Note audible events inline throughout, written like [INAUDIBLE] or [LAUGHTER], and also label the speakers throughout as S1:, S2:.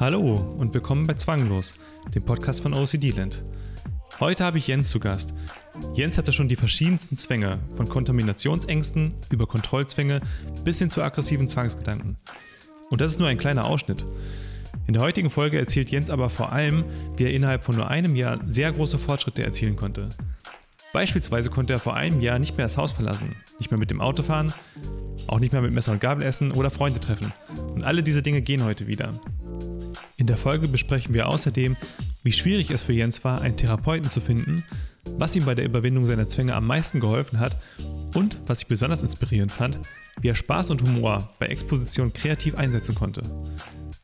S1: Hallo und willkommen bei Zwanglos, dem Podcast von OCD Land. Heute habe ich Jens zu Gast. Jens hatte schon die verschiedensten Zwänge, von Kontaminationsängsten über Kontrollzwänge bis hin zu aggressiven Zwangsgedanken. Und das ist nur ein kleiner Ausschnitt. In der heutigen Folge erzählt Jens aber vor allem, wie er innerhalb von nur einem Jahr sehr große Fortschritte erzielen konnte. Beispielsweise konnte er vor einem Jahr nicht mehr das Haus verlassen, nicht mehr mit dem Auto fahren, auch nicht mehr mit Messer und Gabel essen oder Freunde treffen. Und alle diese Dinge gehen heute wieder. In der Folge besprechen wir außerdem, wie schwierig es für Jens war, einen Therapeuten zu finden, was ihm bei der Überwindung seiner Zwänge am meisten geholfen hat und, was ich besonders inspirierend fand, wie er Spaß und Humor bei Exposition kreativ einsetzen konnte.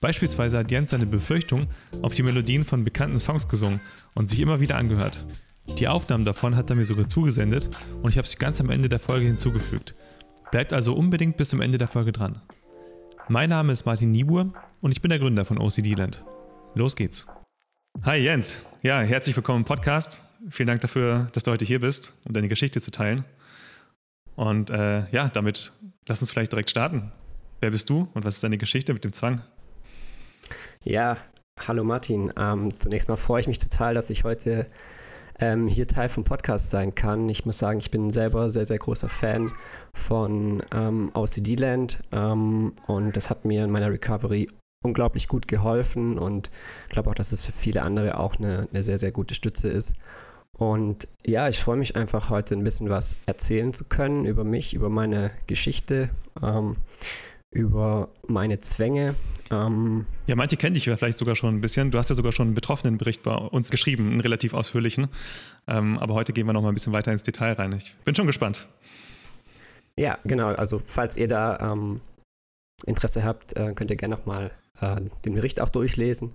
S1: Beispielsweise hat Jens seine Befürchtung auf die Melodien von bekannten Songs gesungen und sich immer wieder angehört. Die Aufnahmen davon hat er mir sogar zugesendet und ich habe sie ganz am Ende der Folge hinzugefügt. Bleibt also unbedingt bis zum Ende der Folge dran. Mein Name ist Martin Niebuhr und ich bin der Gründer von OCD Land. Los geht's. Hi Jens, ja, herzlich willkommen im Podcast. Vielen Dank dafür, dass du heute hier bist, um deine Geschichte zu teilen. Und äh, ja, damit lass uns vielleicht direkt starten. Wer bist du und was ist deine Geschichte mit dem Zwang?
S2: Ja, hallo Martin. Ähm, zunächst mal freue ich mich total, dass ich heute ähm, hier Teil vom Podcast sein kann. Ich muss sagen, ich bin selber sehr, sehr großer Fan von ähm, OCD Land ähm, und das hat mir in meiner Recovery unglaublich gut geholfen und ich glaube auch, dass es für viele andere auch eine, eine sehr, sehr gute Stütze ist. Und ja, ich freue mich einfach heute ein bisschen was erzählen zu können über mich, über meine Geschichte. Ähm, über meine Zwänge.
S1: Ähm ja, manche kennen dich vielleicht sogar schon ein bisschen. Du hast ja sogar schon einen Betroffenenbericht bei uns geschrieben, einen relativ ausführlichen. Ähm, aber heute gehen wir noch mal ein bisschen weiter ins Detail rein. Ich bin schon gespannt.
S2: Ja, genau. Also falls ihr da ähm, Interesse habt, äh, könnt ihr gerne noch mal äh, den Bericht auch durchlesen.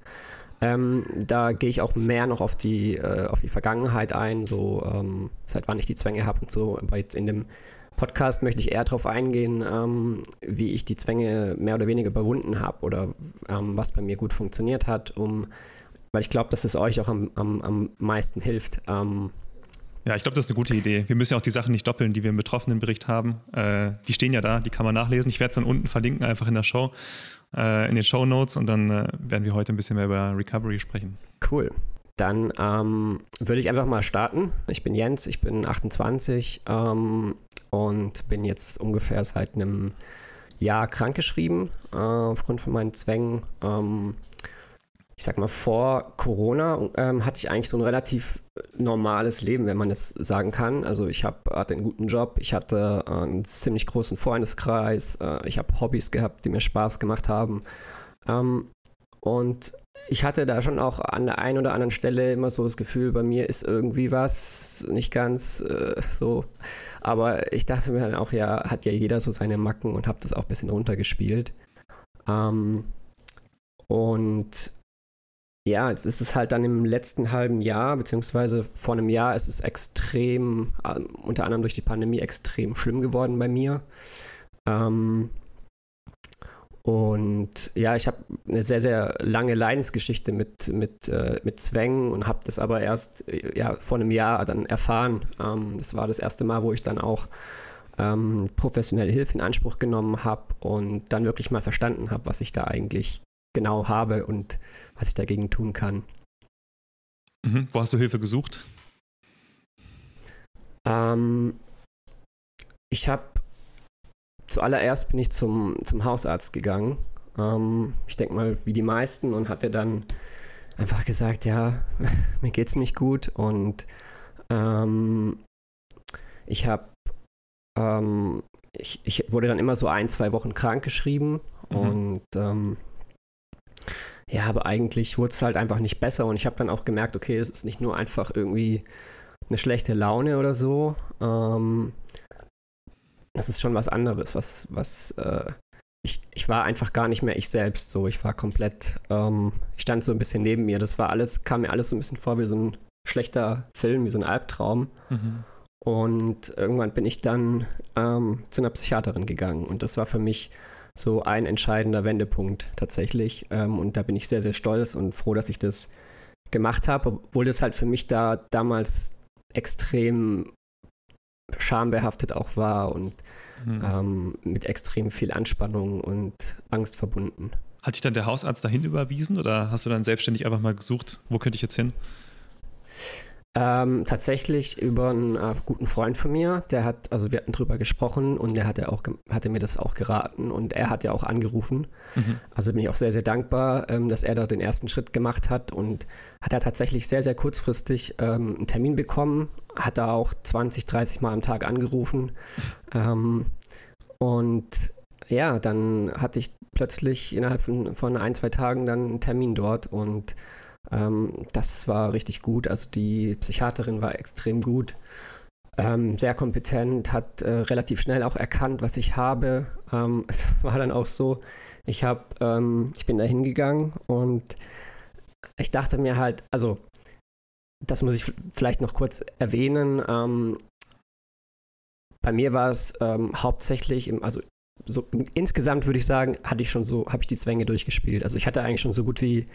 S2: Ähm, da gehe ich auch mehr noch auf die, äh, auf die Vergangenheit ein, so ähm, seit wann ich die Zwänge habe und so. Aber jetzt in dem Podcast möchte ich eher darauf eingehen, ähm, wie ich die Zwänge mehr oder weniger überwunden habe oder ähm, was bei mir gut funktioniert hat, um, weil ich glaube, dass es euch auch am, am, am meisten hilft.
S1: Ja, ich glaube, das ist eine gute Idee. Wir müssen ja auch die Sachen nicht doppeln, die wir im Betroffenenbericht haben. Äh, die stehen ja da, die kann man nachlesen. Ich werde es dann unten verlinken, einfach in der Show, äh, in den Show Notes und dann äh, werden wir heute ein bisschen mehr über Recovery sprechen.
S2: Cool. Dann ähm, würde ich einfach mal starten. Ich bin Jens, ich bin 28 ähm, und bin jetzt ungefähr seit einem Jahr krankgeschrieben äh, aufgrund von meinen Zwängen. Ähm, ich sag mal, vor Corona ähm, hatte ich eigentlich so ein relativ normales Leben, wenn man das sagen kann. Also ich hab, hatte einen guten Job, ich hatte äh, einen ziemlich großen Freundeskreis, äh, ich habe Hobbys gehabt, die mir Spaß gemacht haben. Ähm, und ich hatte da schon auch an der einen oder anderen Stelle immer so das Gefühl, bei mir ist irgendwie was nicht ganz äh, so. Aber ich dachte mir dann auch, ja, hat ja jeder so seine Macken und habe das auch ein bisschen runtergespielt. Ähm, und ja, jetzt ist es halt dann im letzten halben Jahr, beziehungsweise vor einem Jahr ist es extrem, äh, unter anderem durch die Pandemie, extrem schlimm geworden bei mir. Ähm, und ja, ich habe eine sehr, sehr lange Leidensgeschichte mit, mit, äh, mit Zwängen und habe das aber erst äh, ja, vor einem Jahr dann erfahren. Ähm, das war das erste Mal, wo ich dann auch ähm, professionelle Hilfe in Anspruch genommen habe und dann wirklich mal verstanden habe, was ich da eigentlich genau habe und was ich dagegen tun kann.
S1: Mhm. Wo hast du Hilfe gesucht?
S2: Ähm, ich habe zuallererst bin ich zum, zum Hausarzt gegangen. Ähm, ich denke mal, wie die meisten, und hatte dann einfach gesagt, ja, [LAUGHS] mir geht's nicht gut. Und ähm, ich habe, ähm, ich, ich wurde dann immer so ein, zwei Wochen krank geschrieben. Mhm. Und ähm, ja, aber eigentlich wurde es halt einfach nicht besser. Und ich habe dann auch gemerkt, okay, es ist nicht nur einfach irgendwie eine schlechte Laune oder so, ähm, das ist schon was anderes, was, was, äh, ich, ich war einfach gar nicht mehr ich selbst so. Ich war komplett, ähm, ich stand so ein bisschen neben mir. Das war alles, kam mir alles so ein bisschen vor wie so ein schlechter Film, wie so ein Albtraum. Mhm. Und irgendwann bin ich dann ähm, zu einer Psychiaterin gegangen. Und das war für mich so ein entscheidender Wendepunkt tatsächlich. Ähm, und da bin ich sehr, sehr stolz und froh, dass ich das gemacht habe, obwohl das halt für mich da damals extrem schambehaftet auch war und mhm. ähm, mit extrem viel Anspannung und Angst verbunden.
S1: Hat dich dann der Hausarzt dahin überwiesen oder hast du dann selbstständig einfach mal gesucht, wo könnte ich jetzt hin?
S2: Ähm, tatsächlich über einen äh, guten Freund von mir, der hat, also wir hatten drüber gesprochen und der hatte auch hatte mir das auch geraten und er hat ja auch angerufen. Mhm. Also bin ich auch sehr, sehr dankbar, ähm, dass er da den ersten Schritt gemacht hat und hat er tatsächlich sehr, sehr kurzfristig ähm, einen Termin bekommen, hat da auch 20, 30 Mal am Tag angerufen. [LAUGHS] Ähm, und ja, dann hatte ich plötzlich innerhalb von, von ein, zwei Tagen dann einen Termin dort und ähm, das war richtig gut. Also die Psychiaterin war extrem gut, ähm, sehr kompetent, hat äh, relativ schnell auch erkannt, was ich habe. Ähm, [LAUGHS] es war dann auch so, ich habe, ähm, ich bin da hingegangen und ich dachte mir halt, also das muss ich vielleicht noch kurz erwähnen. Ähm, bei mir war es ähm, hauptsächlich, im, also so insgesamt würde ich sagen, hatte ich schon so, habe ich die Zwänge durchgespielt. Also ich hatte eigentlich schon so gut wie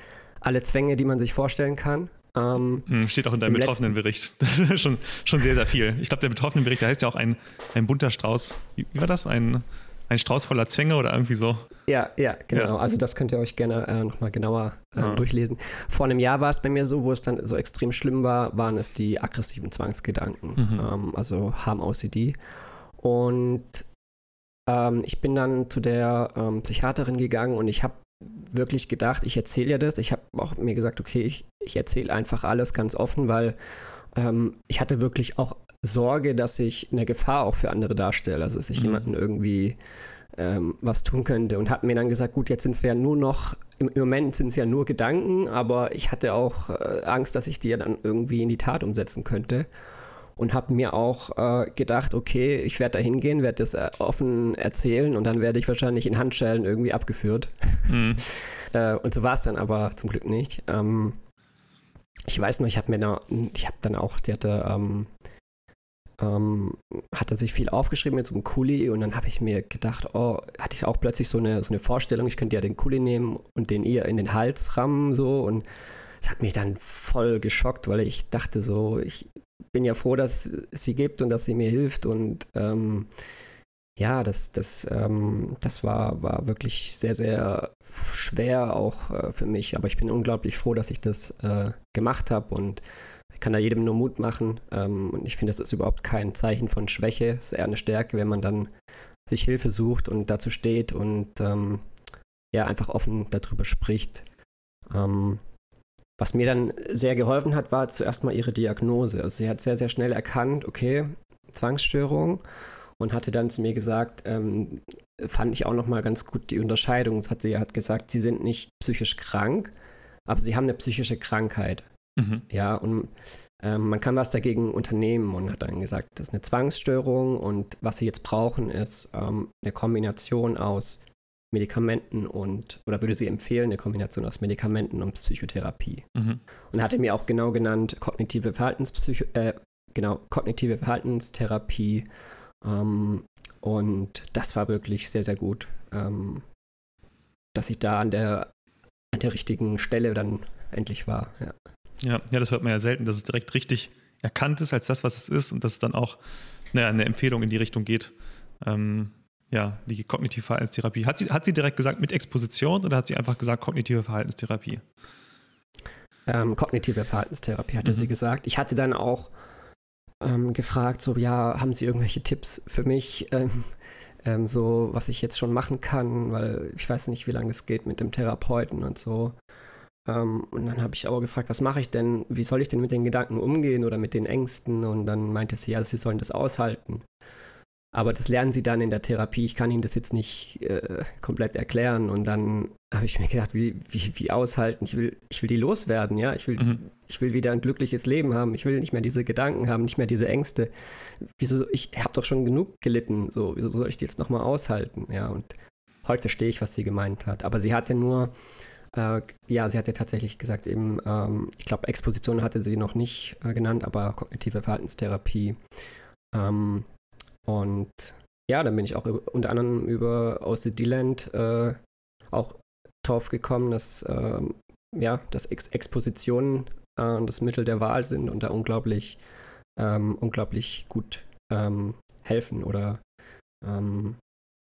S2: alle Zwänge, die man sich vorstellen kann.
S1: Ähm, hm, Steht auch in deinem Betroffenenbericht. [LAUGHS] Das ist schon, schon sehr, sehr viel. Ich glaube, der Betroffenenbericht, der heißt ja auch ein, ein bunter Strauß. Wie, war das? Ein, ein Strauß voller Zwänge oder irgendwie so?
S2: Ja, ja, genau. Ja. Also das könnt ihr euch gerne äh, nochmal genauer äh, ja. durchlesen. Vor einem Jahr war es bei mir so, wo es dann so extrem schlimm war, waren es die aggressiven Zwangsgedanken, mhm. ähm, also Harm-OCD. Und ähm, ich bin dann zu der ähm, Psychiaterin gegangen und ich habe wirklich gedacht, ich erzähle ja das. Ich habe auch mir gesagt, okay, ich, ich erzähle einfach alles ganz offen, weil ähm, ich hatte wirklich auch Sorge, dass ich eine Gefahr auch für andere darstelle. Also, dass ich mhm. jemanden irgendwie ähm, was tun könnte. Und habe mir dann gesagt, gut, jetzt sind es ja nur noch, im, im Moment sind es ja nur Gedanken, aber ich hatte auch äh, Angst, dass ich die ja dann irgendwie in die Tat umsetzen könnte und habe mir auch äh, gedacht, okay, ich werde da hingehen, werde das äh, offen erzählen und dann werde ich wahrscheinlich in Handschellen irgendwie abgeführt. Mhm. [LAUGHS] äh, und so war es dann aber zum Glück nicht. Ähm, ich weiß noch, ich habe mir da, ich habe dann auch, die hatte, ähm, ähm, hatte sich viel aufgeschrieben mit so einem Kuli und dann habe ich mir gedacht, oh, hatte ich auch plötzlich so eine, so eine Vorstellung, ich könnte ja den Kuli nehmen und den ihr in den Hals rammen so und das hat mich dann voll geschockt, weil ich dachte so, ich bin ja froh, dass es sie gibt und dass sie mir hilft und ähm, ja, das, das, ähm, das war, war wirklich sehr, sehr schwer auch äh, für mich. Aber ich bin unglaublich froh, dass ich das äh, gemacht habe und kann da jedem nur Mut machen. Ähm, und ich finde, das ist überhaupt kein Zeichen von Schwäche. Es ist eher eine Stärke, wenn man dann sich Hilfe sucht und dazu steht und ähm, ja, einfach offen darüber spricht. Ähm, was mir dann sehr geholfen hat, war zuerst mal ihre Diagnose. Also sie hat sehr, sehr schnell erkannt, okay, Zwangsstörung und hatte dann zu mir gesagt, ähm, fand ich auch nochmal ganz gut die Unterscheidung. Das hat sie hat gesagt, sie sind nicht psychisch krank, aber sie haben eine psychische Krankheit. Mhm. Ja, und ähm, man kann was dagegen unternehmen und hat dann gesagt, das ist eine Zwangsstörung und was sie jetzt brauchen, ist ähm, eine Kombination aus Medikamenten und, oder würde sie empfehlen, eine Kombination aus Medikamenten und Psychotherapie. Mhm. Und hatte mir auch genau genannt, kognitive Verhaltenspsycho äh, genau, kognitive Verhaltenstherapie. Ähm, und das war wirklich sehr, sehr gut, ähm, dass ich da an der, an der richtigen Stelle dann endlich war. Ja.
S1: ja. Ja, das hört man ja selten, dass es direkt richtig erkannt ist als das, was es ist und dass es dann auch naja, eine Empfehlung in die Richtung geht. Ähm, ja, die kognitive Verhaltenstherapie. Hat sie, hat sie direkt gesagt mit Exposition oder hat sie einfach gesagt kognitive Verhaltenstherapie?
S2: Ähm, kognitive Verhaltenstherapie hatte mhm. sie gesagt. Ich hatte dann auch ähm, gefragt, so, ja, haben Sie irgendwelche Tipps für mich, [LAUGHS] ähm, ähm, so, was ich jetzt schon machen kann, weil ich weiß nicht, wie lange es geht mit dem Therapeuten und so. Ähm, und dann habe ich aber gefragt, was mache ich denn, wie soll ich denn mit den Gedanken umgehen oder mit den Ängsten? Und dann meinte sie, ja, Sie sollen das aushalten. Aber das lernen sie dann in der Therapie. Ich kann ihnen das jetzt nicht äh, komplett erklären. Und dann habe ich mir gedacht, wie, wie, wie aushalten? Ich will, ich will die loswerden, ja. Ich will, mhm. ich will wieder ein glückliches Leben haben. Ich will nicht mehr diese Gedanken haben, nicht mehr diese Ängste. Wieso, ich habe doch schon genug gelitten. So, wieso soll ich die jetzt nochmal aushalten? Ja, und heute verstehe ich, was sie gemeint hat. Aber sie hatte nur, äh, ja, sie hatte tatsächlich gesagt, eben, ähm, ich glaube, Exposition hatte sie noch nicht äh, genannt, aber kognitive Verhaltenstherapie. Ähm, und ja, dann bin ich auch über, unter anderem über aus the D-Land äh, auch drauf gekommen, dass, äh, ja, dass Ex Expositionen äh, das Mittel der Wahl sind und da unglaublich, ähm, unglaublich gut ähm, helfen oder ähm,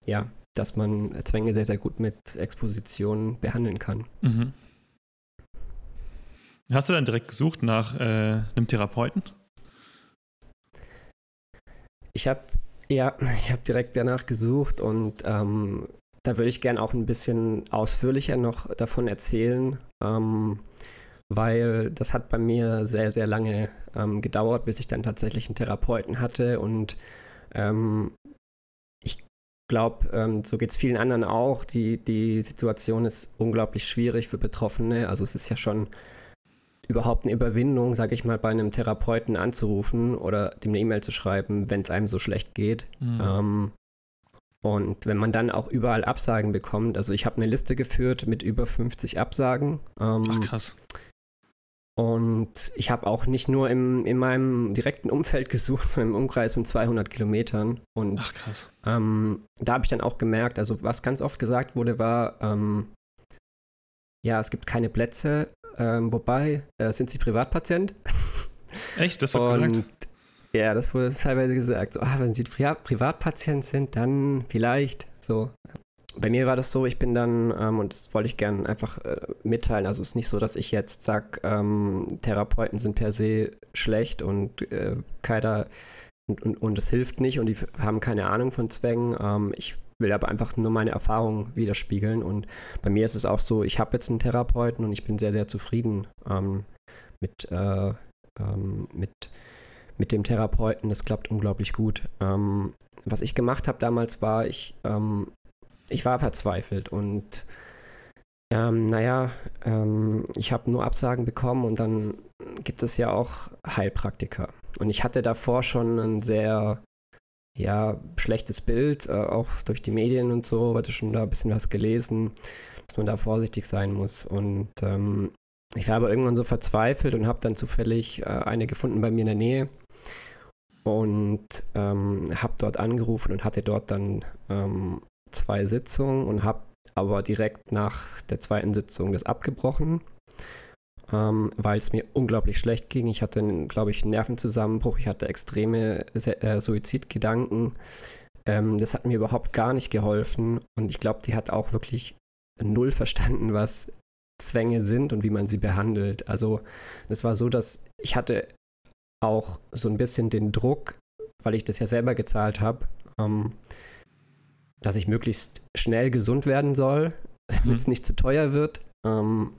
S2: ja, dass man Zwänge sehr, sehr gut mit Exposition behandeln kann.
S1: Mhm. Hast du dann direkt gesucht nach äh, einem Therapeuten?
S2: Ich habe ja, ich habe direkt danach gesucht und ähm, da würde ich gerne auch ein bisschen ausführlicher noch davon erzählen, ähm, weil das hat bei mir sehr, sehr lange ähm, gedauert, bis ich dann tatsächlich einen Therapeuten hatte und ähm, ich glaube, ähm, so geht es vielen anderen auch. Die, die Situation ist unglaublich schwierig für Betroffene. Also es ist ja schon überhaupt eine Überwindung, sage ich mal, bei einem Therapeuten anzurufen oder dem eine E-Mail zu schreiben, wenn es einem so schlecht geht. Mhm. Ähm, und wenn man dann auch überall Absagen bekommt, also ich habe eine Liste geführt mit über 50 Absagen. Ähm,
S1: Ach krass.
S2: Und ich habe auch nicht nur im, in meinem direkten Umfeld [LAUGHS] gesucht, sondern im Umkreis von 200 Kilometern. Und
S1: Ach, krass.
S2: Ähm, da habe ich dann auch gemerkt, also was ganz oft gesagt wurde, war, ähm, ja, es gibt keine Plätze, ähm, wobei, äh, sind Sie Privatpatient? [LAUGHS]
S1: Echt? Das wird Und, gesagt?
S2: Ja, das wurde teilweise gesagt. So, ah, wenn Sie Pri Privatpatient sind, dann vielleicht so bei mir war das so, ich bin dann, ähm, und das wollte ich gerne einfach äh, mitteilen, also es ist nicht so, dass ich jetzt sage, ähm, Therapeuten sind per se schlecht und äh, keiner und, und, und das hilft nicht und die haben keine Ahnung von Zwängen. Ähm, ich will aber einfach nur meine Erfahrungen widerspiegeln und bei mir ist es auch so, ich habe jetzt einen Therapeuten und ich bin sehr, sehr zufrieden ähm, mit, äh, ähm, mit, mit dem Therapeuten. Das klappt unglaublich gut. Ähm, was ich gemacht habe damals war, ich ähm, ich war verzweifelt und ähm, naja, ähm, ich habe nur Absagen bekommen und dann gibt es ja auch Heilpraktiker. Und ich hatte davor schon ein sehr ja, schlechtes Bild, äh, auch durch die Medien und so, hatte schon da ein bisschen was gelesen, dass man da vorsichtig sein muss. Und ähm, ich war aber irgendwann so verzweifelt und habe dann zufällig äh, eine gefunden bei mir in der Nähe und ähm, habe dort angerufen und hatte dort dann ähm, zwei Sitzungen und habe aber direkt nach der zweiten Sitzung das abgebrochen, ähm, weil es mir unglaublich schlecht ging. Ich hatte, glaube ich, einen Nervenzusammenbruch, ich hatte extreme äh, Suizidgedanken. Ähm, das hat mir überhaupt gar nicht geholfen und ich glaube, die hat auch wirklich null verstanden, was Zwänge sind und wie man sie behandelt. Also es war so, dass ich hatte auch so ein bisschen den Druck, weil ich das ja selber gezahlt habe, ähm, dass ich möglichst schnell gesund werden soll, [LAUGHS] damit es mhm. nicht zu teuer wird. Ähm,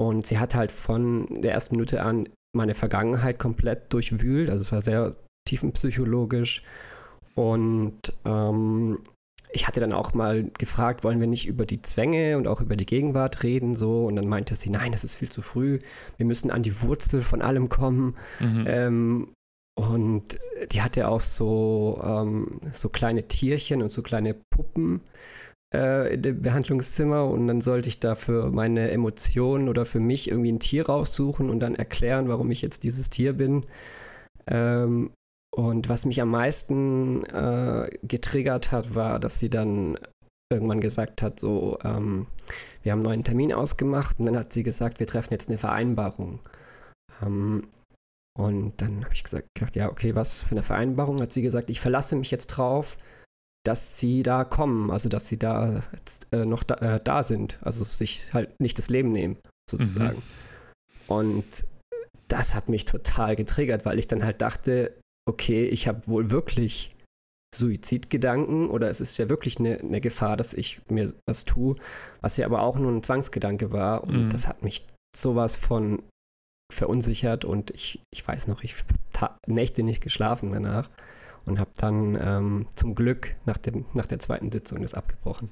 S2: und sie hat halt von der ersten Minute an meine Vergangenheit komplett durchwühlt. Also es war sehr tiefenpsychologisch. Und ähm, ich hatte dann auch mal gefragt, wollen wir nicht über die Zwänge und auch über die Gegenwart reden, so. Und dann meinte sie, nein, das ist viel zu früh. Wir müssen an die Wurzel von allem kommen. Mhm. Ähm, und die hatte auch so, ähm, so kleine Tierchen und so kleine Puppen äh, dem Behandlungszimmer. Und dann sollte ich da für meine Emotionen oder für mich irgendwie ein Tier raussuchen und dann erklären, warum ich jetzt dieses Tier bin. Ähm, und was mich am meisten äh, getriggert hat, war, dass sie dann irgendwann gesagt hat, so, ähm, wir haben einen neuen Termin ausgemacht und dann hat sie gesagt, wir treffen jetzt eine Vereinbarung. Ähm, und dann habe ich gesagt, gedacht, ja, okay, was für eine Vereinbarung? Hat sie gesagt, ich verlasse mich jetzt drauf, dass sie da kommen, also dass sie da äh, noch da, äh, da, sind, also sich halt nicht das Leben nehmen, sozusagen. Mhm. Und das hat mich total getriggert, weil ich dann halt dachte, okay, ich habe wohl wirklich Suizidgedanken oder es ist ja wirklich eine, eine, Gefahr, dass ich mir was tue, was ja aber auch nur ein Zwangsgedanke war. Und mhm. das hat mich sowas von verunsichert und ich, ich weiß noch, ich habe Nächte nicht geschlafen danach und habe dann ähm, zum Glück nach, dem, nach der zweiten Sitzung das abgebrochen.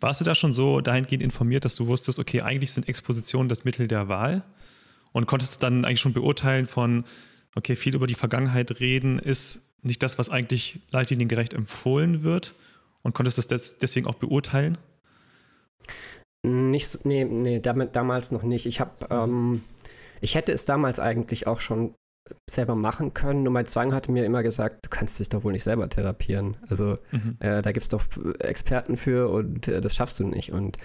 S1: Warst du da schon so dahingehend informiert, dass du wusstest, okay, eigentlich sind Expositionen das Mittel der Wahl und konntest dann eigentlich schon beurteilen von, okay, viel über die Vergangenheit reden ist nicht das, was eigentlich leitliniengerecht empfohlen wird und konntest das deswegen auch beurteilen?
S2: Nicht, nee, nee, damit, damals noch nicht. Ich habe ähm, ich hätte es damals eigentlich auch schon selber machen können, nur mein Zwang hatte mir immer gesagt, du kannst dich doch wohl nicht selber therapieren. Also mhm. äh, da gibt es doch Experten für und äh, das schaffst du nicht. Und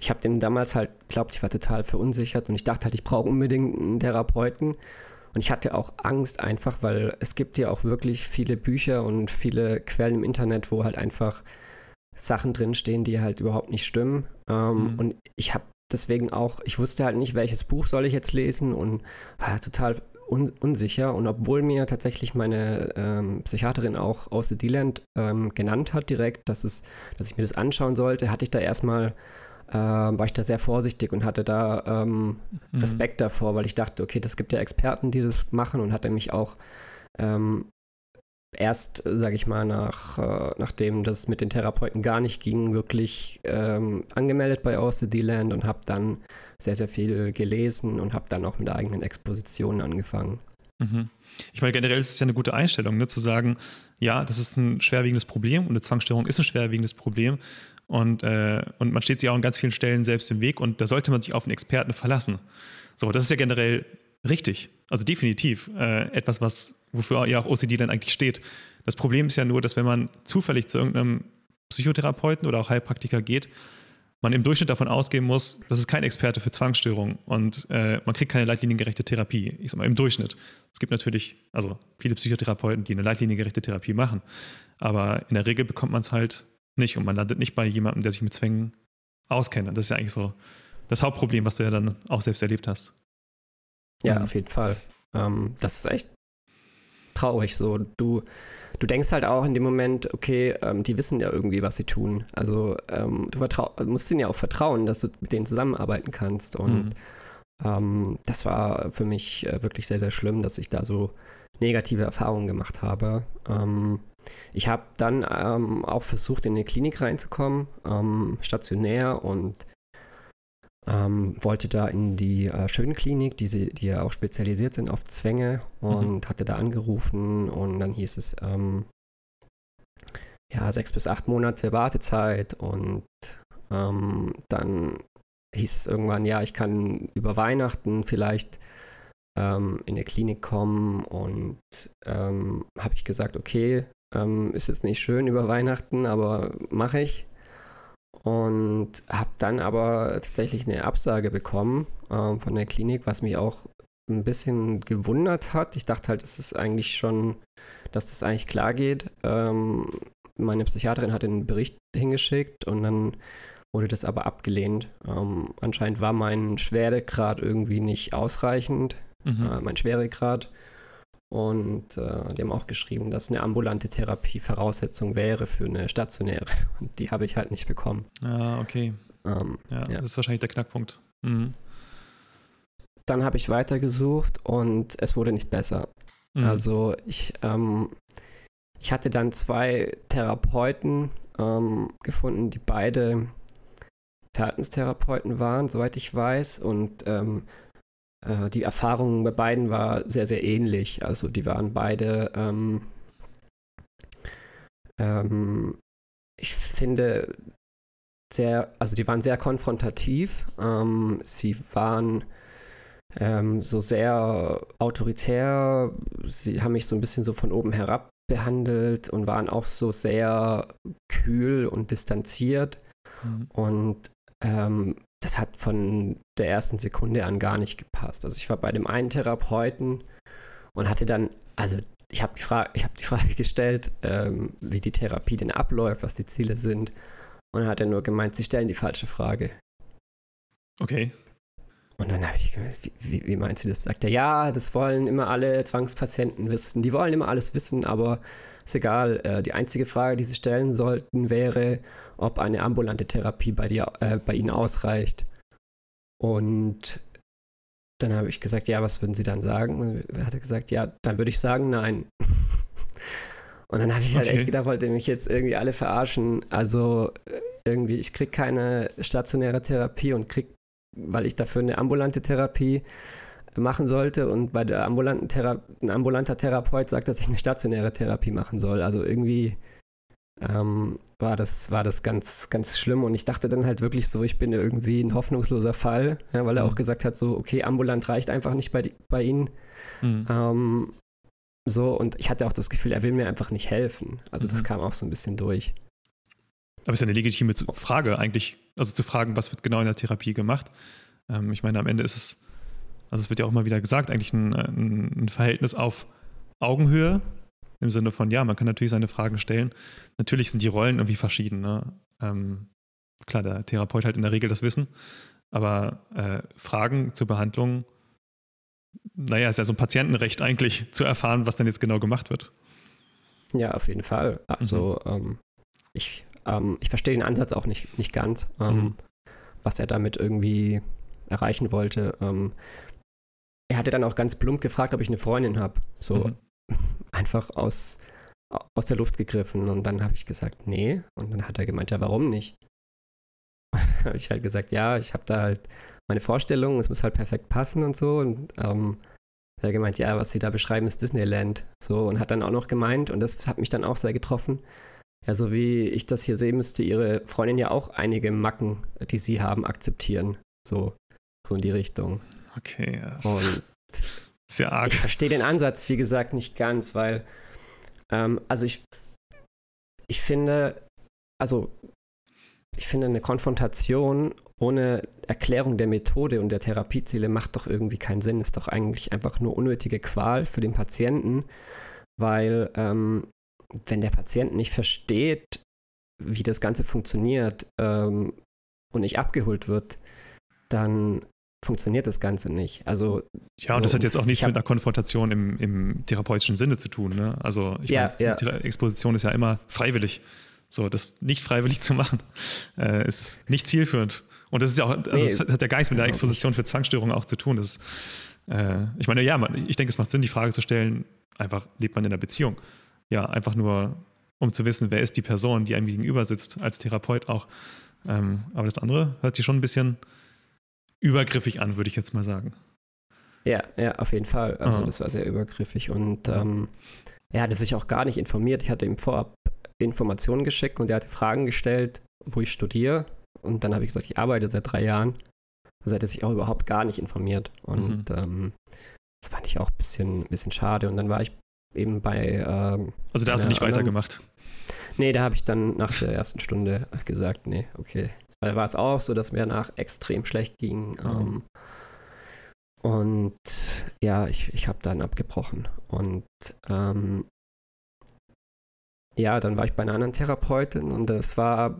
S2: ich habe dem damals halt, glaubt, ich war total verunsichert und ich dachte halt, ich brauche unbedingt einen Therapeuten. Und ich hatte auch Angst einfach, weil es gibt ja auch wirklich viele Bücher und viele Quellen im Internet, wo halt einfach Sachen drinstehen, die halt überhaupt nicht stimmen. Ähm, mhm. Und ich habe deswegen auch, ich wusste halt nicht, welches Buch soll ich jetzt lesen und war total un unsicher. Und obwohl mir tatsächlich meine ähm, Psychiaterin auch aus The Land ähm, genannt hat direkt, dass, es, dass ich mir das anschauen sollte, hatte ich da erstmal äh, war ich da sehr vorsichtig und hatte da ähm, mhm. Respekt davor, weil ich dachte, okay, das gibt ja Experten, die das machen und hatte mich auch ähm, erst, sage ich mal, nach, äh, nachdem das mit den Therapeuten gar nicht ging, wirklich ähm, angemeldet bei OCD Land und habe dann sehr, sehr viel gelesen und habe dann auch mit eigenen Expositionen angefangen.
S1: Mhm. Ich meine, generell ist es ja eine gute Einstellung, ne, zu sagen, ja, das ist ein schwerwiegendes Problem und eine Zwangsstörung ist ein schwerwiegendes Problem und, äh, und man steht sich auch an ganz vielen Stellen selbst im Weg und da sollte man sich auf einen Experten verlassen. So, das ist ja generell richtig. Also definitiv äh, etwas, was, wofür ja auch OCD dann eigentlich steht. Das Problem ist ja nur, dass wenn man zufällig zu irgendeinem Psychotherapeuten oder auch Heilpraktiker geht, man im Durchschnitt davon ausgehen muss, das ist kein Experte für Zwangsstörungen und äh, man kriegt keine leitliniengerechte Therapie. Ich sag mal, im Durchschnitt. Es gibt natürlich, also viele Psychotherapeuten, die eine leitliniengerechte Therapie machen, aber in der Regel bekommt man es halt nicht und man landet nicht bei jemandem, der sich mit Zwängen auskennt. Und das ist ja eigentlich so das Hauptproblem, was du ja dann auch selbst erlebt hast.
S2: Ja, mhm. auf jeden Fall. Ähm, das ist echt traurig so. Du, du denkst halt auch in dem Moment, okay, ähm, die wissen ja irgendwie, was sie tun. Also ähm, du musst ihnen ja auch vertrauen, dass du mit denen zusammenarbeiten kannst. Und mhm. Ähm, das war für mich äh, wirklich sehr, sehr schlimm, dass ich da so negative Erfahrungen gemacht habe. Ähm, ich habe dann ähm, auch versucht, in eine Klinik reinzukommen, stationär und ähm, wollte da in die äh, Schönklinik, die, sie, die ja auch spezialisiert sind auf Zwänge und mhm. hatte da angerufen und dann hieß es, ähm, ja, sechs bis acht Monate Wartezeit und ähm, dann hieß es irgendwann, ja, ich kann über Weihnachten vielleicht ähm, in der Klinik kommen und ähm, habe ich gesagt, okay, ähm, ist jetzt nicht schön über Weihnachten, aber mache ich und habe dann aber tatsächlich eine Absage bekommen ähm, von der Klinik, was mich auch ein bisschen gewundert hat. Ich dachte halt, es ist eigentlich schon, dass das eigentlich klar geht. Ähm, meine Psychiaterin hat den Bericht hingeschickt und dann wurde das aber abgelehnt. Ähm, anscheinend war mein Schweregrad irgendwie nicht ausreichend, mhm. äh, mein Schweregrad. Und äh, die haben auch geschrieben, dass eine ambulante Therapie Voraussetzung wäre für eine stationäre. [LAUGHS] Und die habe ich halt nicht bekommen.
S1: Ah, okay. Ähm, ja, ja, das ist wahrscheinlich der Knackpunkt. Mhm.
S2: Dann habe ich weitergesucht und es wurde nicht besser. Mhm. Also ich, ähm, ich hatte dann zwei Therapeuten ähm, gefunden, die beide Verhaltenstherapeuten waren, soweit ich weiß. Und ähm, äh, die Erfahrung bei beiden war sehr, sehr ähnlich. Also die waren beide, ähm, ähm, ich finde, sehr, also die waren sehr konfrontativ. Ähm, sie waren ähm, so sehr autoritär. Sie haben mich so ein bisschen so von oben herab behandelt und waren auch so sehr kühl und distanziert. Mhm. Und ähm, das hat von der ersten Sekunde an gar nicht gepasst. Also ich war bei dem einen Therapeuten und hatte dann, also ich habe die, Frage, hab die [LAUGHS] Frage gestellt, ähm, wie die Therapie denn abläuft, was die Ziele sind. Und dann hat er nur gemeint, sie stellen die falsche Frage.
S1: Okay.
S2: Und dann habe ich gemeint, wie, wie, wie meint sie das? Sagt er, ja, das wollen immer alle Zwangspatienten wissen. Die wollen immer alles wissen, aber ist egal. Äh, die einzige Frage, die sie stellen sollten, wäre, ob eine ambulante Therapie bei, dir, äh, bei ihnen ausreicht. Und dann habe ich gesagt, ja, was würden Sie dann sagen? Und er hat gesagt, ja, dann würde ich sagen, nein. [LAUGHS] Und dann habe ich halt okay. echt gedacht, wollte mich jetzt irgendwie alle verarschen. Also äh, irgendwie, ich kriege keine stationäre Therapie und kriege, weil ich dafür eine ambulante Therapie machen sollte und bei der ambulanten Thera ein ambulanter Therapeut sagt, dass ich eine stationäre Therapie machen soll. Also irgendwie ähm, war, das, war das ganz, ganz schlimm. Und ich dachte dann halt wirklich so, ich bin irgendwie ein hoffnungsloser Fall, ja, weil er mhm. auch gesagt hat, so, okay, ambulant reicht einfach nicht bei, bei Ihnen. Mhm. Ähm, so, und ich hatte auch das Gefühl, er will mir einfach nicht helfen. Also mhm. das kam auch so ein bisschen durch.
S1: Aber es ist ja eine legitime Frage eigentlich, also zu fragen, was wird genau in der Therapie gemacht. Ähm, ich meine, am Ende ist es, also es wird ja auch immer wieder gesagt, eigentlich ein, ein Verhältnis auf Augenhöhe im Sinne von, ja, man kann natürlich seine Fragen stellen. Natürlich sind die Rollen irgendwie verschieden. Ne? ähm, klar, der Therapeut halt in der Regel das Wissen, aber äh, Fragen zur Behandlung, naja, ist ja so ein Patientenrecht eigentlich zu erfahren, was denn jetzt genau gemacht wird.
S2: Ja, auf jeden Fall. Also mhm. ähm, ich, ähm, ich verstehe den Ansatz auch nicht, nicht ganz, ähm, mhm. was er damit irgendwie erreichen wollte. Ähm, er hatte dann auch ganz plump gefragt, ob ich eine Freundin habe. So mhm. Einfach aus, aus der Luft gegriffen. Und dann habe ich gesagt, nee. Und dann hat er gemeint, ja, warum nicht? [LAUGHS] habe ich halt gesagt, ja, ich habe da halt meine Vorstellung, es muss halt perfekt passen und so. Und ähm, er hat gemeint, ja, was sie da beschreiben, ist Disneyland. So, und hat dann auch noch gemeint, und das hat mich dann auch sehr getroffen. Ja, so wie ich das hier sehe, müsste ihre Freundin ja auch einige Macken, die sie haben, akzeptieren. So, so in die Richtung.
S1: Okay, ja.
S2: Und
S1: ist arg.
S2: Ich verstehe den Ansatz, wie gesagt, nicht ganz, weil, ähm, also ich, ich finde, also ich finde eine Konfrontation ohne Erklärung der Methode und der Therapieziele macht doch irgendwie keinen Sinn. Ist doch eigentlich einfach nur unnötige Qual für den Patienten, weil ähm, wenn der Patient nicht versteht, wie das Ganze funktioniert ähm, und nicht abgeholt wird, dann funktioniert das Ganze nicht. Also
S1: ja, und so, das hat jetzt auch nichts mit einer Konfrontation im, im therapeutischen Sinne zu tun. Ne? Also ich
S2: ja,
S1: meine,
S2: ja.
S1: Exposition ist ja immer freiwillig. So, das nicht freiwillig [LAUGHS] zu machen, äh, ist nicht zielführend. Und das ist ja auch, also nee, das hat ja gar nichts mit der Exposition für Zwangsstörungen auch zu tun. Das ist, äh, ich meine, ja, man, ich denke, es macht Sinn, die Frage zu stellen, einfach lebt man in einer Beziehung? Ja, einfach nur, um zu wissen, wer ist die Person, die einem gegenüber sitzt, als Therapeut auch. Ähm, aber das andere hört sich schon ein bisschen übergriffig an, würde ich jetzt mal sagen.
S2: Ja, ja, auf jeden Fall. Also Aha. das war sehr übergriffig und ähm, er hatte sich auch gar nicht informiert. Ich hatte ihm vorab Informationen geschickt und er hatte Fragen gestellt, wo ich studiere. Und dann habe ich gesagt, ich arbeite seit drei Jahren. Also er hatte sich auch überhaupt gar nicht informiert. Und mhm. ähm, das fand ich auch ein bisschen, bisschen schade. Und dann war ich eben bei. Ähm,
S1: also da hast du nicht anderen, weitergemacht?
S2: Nee, da habe ich dann nach der ersten Stunde gesagt, nee, okay. Weil war es auch so, dass mir danach extrem schlecht ging. Mhm. Ähm, und ja, ich, ich habe dann abgebrochen. Und ähm, ja, dann war ich bei einer anderen Therapeutin und das war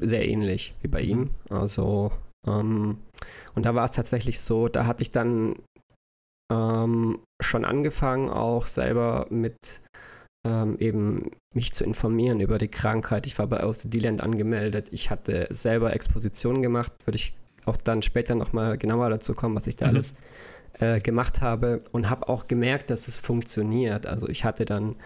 S2: sehr ähnlich wie bei ihm. Also, ähm, und da war es tatsächlich so, da hatte ich dann ähm, schon angefangen, auch selber mit ähm, eben mich zu informieren über die Krankheit. Ich war bei OCD-Land angemeldet. Ich hatte selber Expositionen gemacht. Würde ich auch dann später nochmal genauer dazu kommen, was ich da mhm. alles äh, gemacht habe. Und habe auch gemerkt, dass es funktioniert. Also ich hatte dann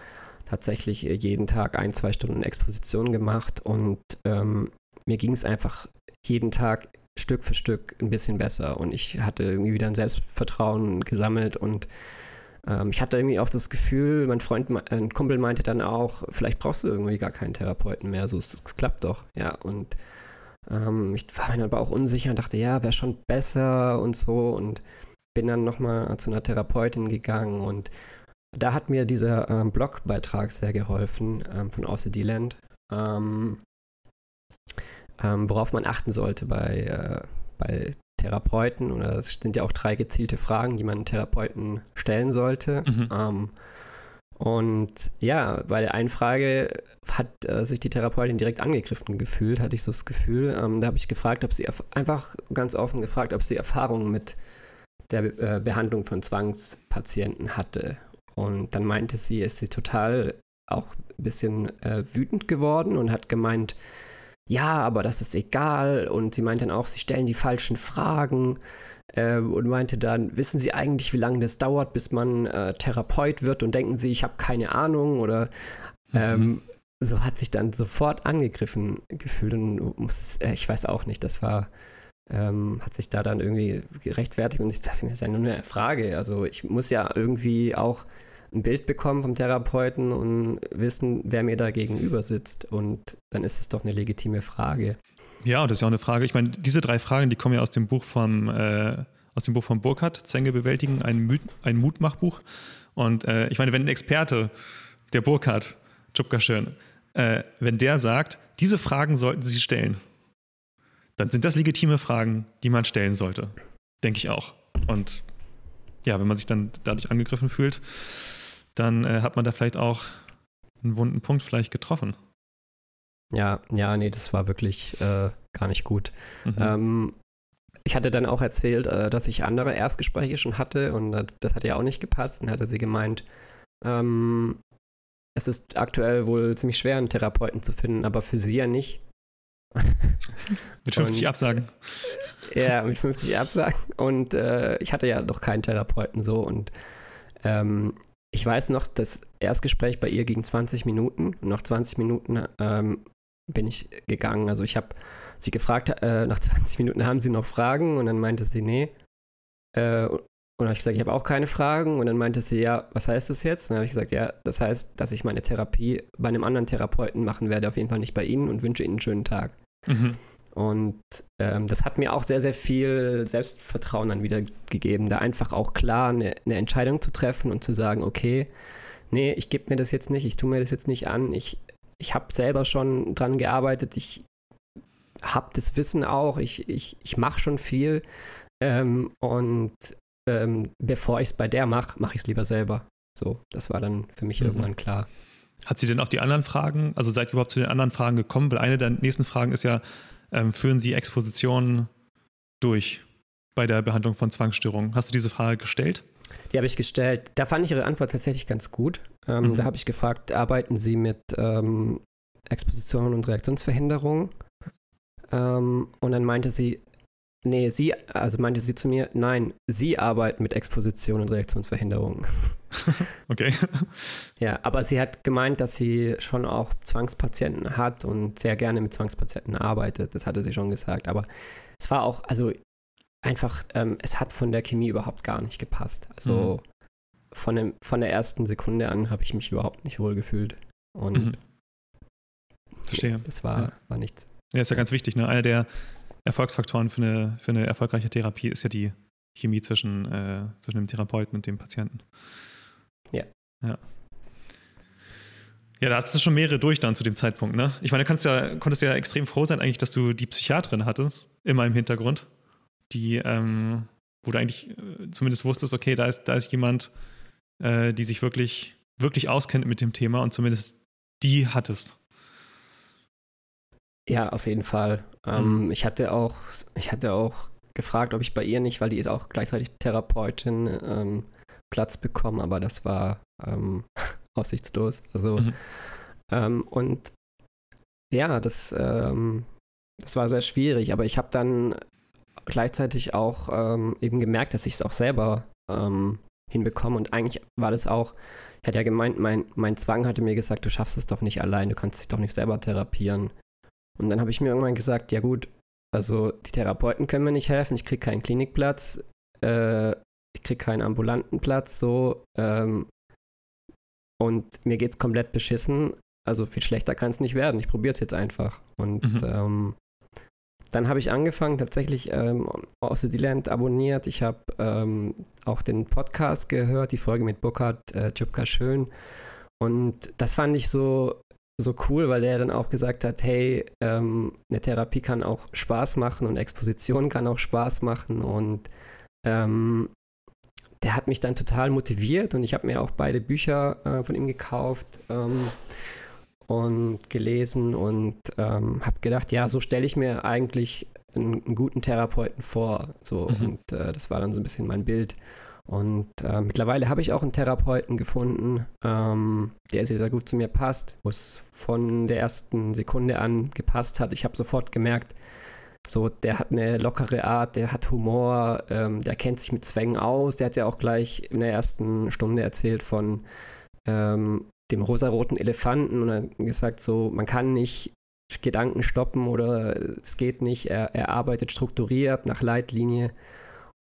S2: tatsächlich äh, jeden Tag ein, zwei Stunden Exposition gemacht und ähm, mir ging es einfach jeden Tag Stück für Stück ein bisschen besser und ich hatte irgendwie wieder ein Selbstvertrauen gesammelt und ähm, ich hatte irgendwie auch das Gefühl, mein Freund, ein Kumpel meinte dann auch, vielleicht brauchst du irgendwie gar keinen Therapeuten mehr, so es, es klappt doch, ja und ähm, ich war mir aber auch unsicher und dachte, ja, wäre schon besser und so und bin dann nochmal zu einer Therapeutin gegangen und da hat mir dieser ähm, Blogbeitrag sehr geholfen ähm, von Off the D-Land, ähm, ähm, worauf man achten sollte bei, äh, bei Therapeuten. Oder das sind ja auch drei gezielte Fragen, die man Therapeuten stellen sollte. Mhm. Ähm, und ja, bei der einen Frage hat äh, sich die Therapeutin direkt angegriffen gefühlt, hatte ich so das Gefühl. Ähm, da habe ich gefragt, ob sie einfach ganz offen gefragt, ob sie Erfahrungen mit der äh, Behandlung von Zwangspatienten hatte. Und dann meinte sie, ist sie total auch ein bisschen äh, wütend geworden und hat gemeint, ja, aber das ist egal. Und sie meinte dann auch, sie stellen die falschen Fragen. Äh, und meinte dann, wissen Sie eigentlich, wie lange das dauert, bis man äh, Therapeut wird? Und denken Sie, ich habe keine Ahnung? Oder mhm. ähm, so hat sich dann sofort angegriffen gefühlt und muss, äh, ich weiß auch nicht, das war ähm, hat sich da dann irgendwie gerechtfertigt und ich dachte mir, das ist ja nur eine Frage. Also ich muss ja irgendwie auch ein Bild bekommen vom Therapeuten und wissen, wer mir da gegenüber sitzt. Und dann ist es doch eine legitime Frage.
S1: Ja, das ist ja auch eine Frage. Ich meine, diese drei Fragen, die kommen ja aus dem Buch vom, äh, aus dem Buch von Burkhardt, Zänge bewältigen, ein, Mut, ein Mutmachbuch. Und äh, ich meine, wenn ein Experte, der Burkhardt, Tschupka schön, äh, wenn der sagt, diese Fragen sollten Sie stellen, dann sind das legitime Fragen, die man stellen sollte. Denke ich auch. Und ja, wenn man sich dann dadurch angegriffen fühlt, dann äh, hat man da vielleicht auch einen wunden Punkt vielleicht getroffen.
S2: Ja, ja, nee, das war wirklich äh, gar nicht gut.
S1: Mhm.
S2: Ähm, ich hatte dann auch erzählt, äh, dass ich andere Erstgespräche schon hatte und das, das hat ja auch nicht gepasst. Dann hatte sie gemeint, ähm, es ist aktuell wohl ziemlich schwer, einen Therapeuten zu finden, aber für sie ja nicht. [LAUGHS]
S1: Mit 50
S2: Und,
S1: Absagen.
S2: Ja, mit 50 Absagen. Und äh, ich hatte ja noch keinen Therapeuten so. Und ähm, ich weiß noch, das Erstgespräch bei ihr ging 20 Minuten. Und nach 20 Minuten ähm, bin ich gegangen. Also ich habe sie gefragt, äh, nach [LAUGHS] 20 Minuten haben sie noch Fragen? Und dann meinte sie, nee. Äh, und habe ich gesagt, ich habe auch keine Fragen. Und dann meinte sie, ja, was heißt das jetzt? Und dann habe ich gesagt, ja, das heißt, dass ich meine Therapie bei einem anderen Therapeuten machen werde, auf jeden Fall nicht bei Ihnen und wünsche Ihnen einen schönen Tag.
S1: Mhm.
S2: Und ähm, das hat mir auch sehr, sehr viel Selbstvertrauen dann wieder gegeben, da einfach auch klar eine, eine Entscheidung zu treffen und zu sagen, okay, nee, ich gebe mir das jetzt nicht, ich tue mir das jetzt nicht an, ich, ich habe selber schon dran gearbeitet, ich habe das Wissen auch, ich, ich, ich mache schon viel ähm, und ähm, bevor ich es bei der mache, mache ich es lieber selber. So, das war dann für mich
S1: Mhm.
S2: irgendwann klar.
S1: Hat sie denn auf die anderen Fragen, also seid ihr überhaupt zu den anderen Fragen gekommen? Weil eine der nächsten Fragen ist ja, ähm, führen Sie Expositionen durch bei der Behandlung von Zwangsstörungen? Hast du diese Frage gestellt?
S2: Die habe ich gestellt. Da fand ich Ihre Antwort tatsächlich ganz gut. Ähm,
S1: Mhm.
S2: Da habe ich gefragt, arbeiten Sie mit ähm, Exposition und Reaktionsverhinderung? Ähm, und dann meinte sie, nee, sie, also meinte sie zu mir, nein, Sie arbeiten mit Exposition und Reaktionsverhinderung. [LAUGHS]
S1: Okay.
S2: ja, aber sie hat gemeint, dass sie schon auch Zwangspatienten hat und sehr gerne mit Zwangspatienten arbeitet. Das hatte sie schon gesagt. Aber es war auch, also einfach, ähm, es hat von der Chemie überhaupt gar nicht gepasst. Also von, dem, von der ersten Sekunde an habe ich mich überhaupt nicht wohl gefühlt. Und
S1: Mhm. Verstehe.
S2: das war,
S1: Ja.
S2: war nichts.
S1: Ja, ist ja ganz wichtig. Ne? Einer der Erfolgsfaktoren für eine, für eine erfolgreiche Therapie ist ja die Chemie zwischen, äh, zwischen dem Therapeuten und dem Patienten.
S2: Ja.
S1: Ja. Ja, da hattest du schon mehrere durch dann zu dem Zeitpunkt, ne? Ich meine, du kannst ja, konntest ja extrem froh sein, eigentlich, dass du die Psychiaterin hattest, immer im Hintergrund, die, ähm, wo du eigentlich äh, zumindest wusstest, okay, da ist, da ist jemand, äh, die sich wirklich, wirklich auskennt mit dem Thema und zumindest die hattest.
S2: Ja, auf jeden Fall. Ähm, ich hatte auch, ich hatte auch gefragt, ob ich bei ihr nicht, weil die ist auch gleichzeitig Therapeutin, ähm, Platz bekommen, aber das war ähm, [LAUGHS] aussichtslos. Also
S1: Mhm.
S2: ähm, und ja, das, ähm, das war sehr schwierig, aber ich habe dann gleichzeitig auch ähm, eben gemerkt, dass ich es auch selber hinbekomme und eigentlich war das auch, ich hatte ja gemeint, mein, mein Zwang hatte mir gesagt, du schaffst es doch nicht allein, du kannst dich doch nicht selber therapieren. Und dann habe ich mir irgendwann gesagt, ja gut, also die Therapeuten können mir nicht helfen, ich kriege keinen Klinikplatz, äh, ich kriege keinen ambulanten Platz, so. Ähm, und mir geht's komplett beschissen. Also viel schlechter kann es nicht werden. Ich probiere es jetzt einfach. Und
S1: Mhm.
S2: ähm, dann habe ich angefangen, tatsächlich ähm, Land abonniert. Ich habe ähm, auch den Podcast gehört, die Folge mit Burkhard äh, Tschupka Schön. Und das fand ich so, so cool, weil der dann auch gesagt hat, hey, ähm, eine Therapie kann auch Spaß machen und Exposition kann auch Spaß machen. Und ähm, der hat mich dann total motiviert und ich habe mir auch beide Bücher äh, von ihm gekauft ähm, und gelesen und ähm, habe gedacht, ja, so stelle ich mir eigentlich einen, einen guten Therapeuten vor. So
S1: Mhm.
S2: und äh, das war dann so ein bisschen mein Bild. Und äh, mittlerweile habe ich auch einen Therapeuten gefunden, ähm, der sehr, sehr gut zu mir passt, wo es von der ersten Sekunde an gepasst hat. Ich habe sofort gemerkt, so, der hat eine lockere Art, der hat Humor, ähm, der kennt sich mit Zwängen aus. Der hat ja auch gleich in der ersten Stunde erzählt von ähm, dem rosaroten Elefanten und hat gesagt, so, man kann nicht Gedanken stoppen oder es geht nicht. Er, er arbeitet strukturiert nach Leitlinie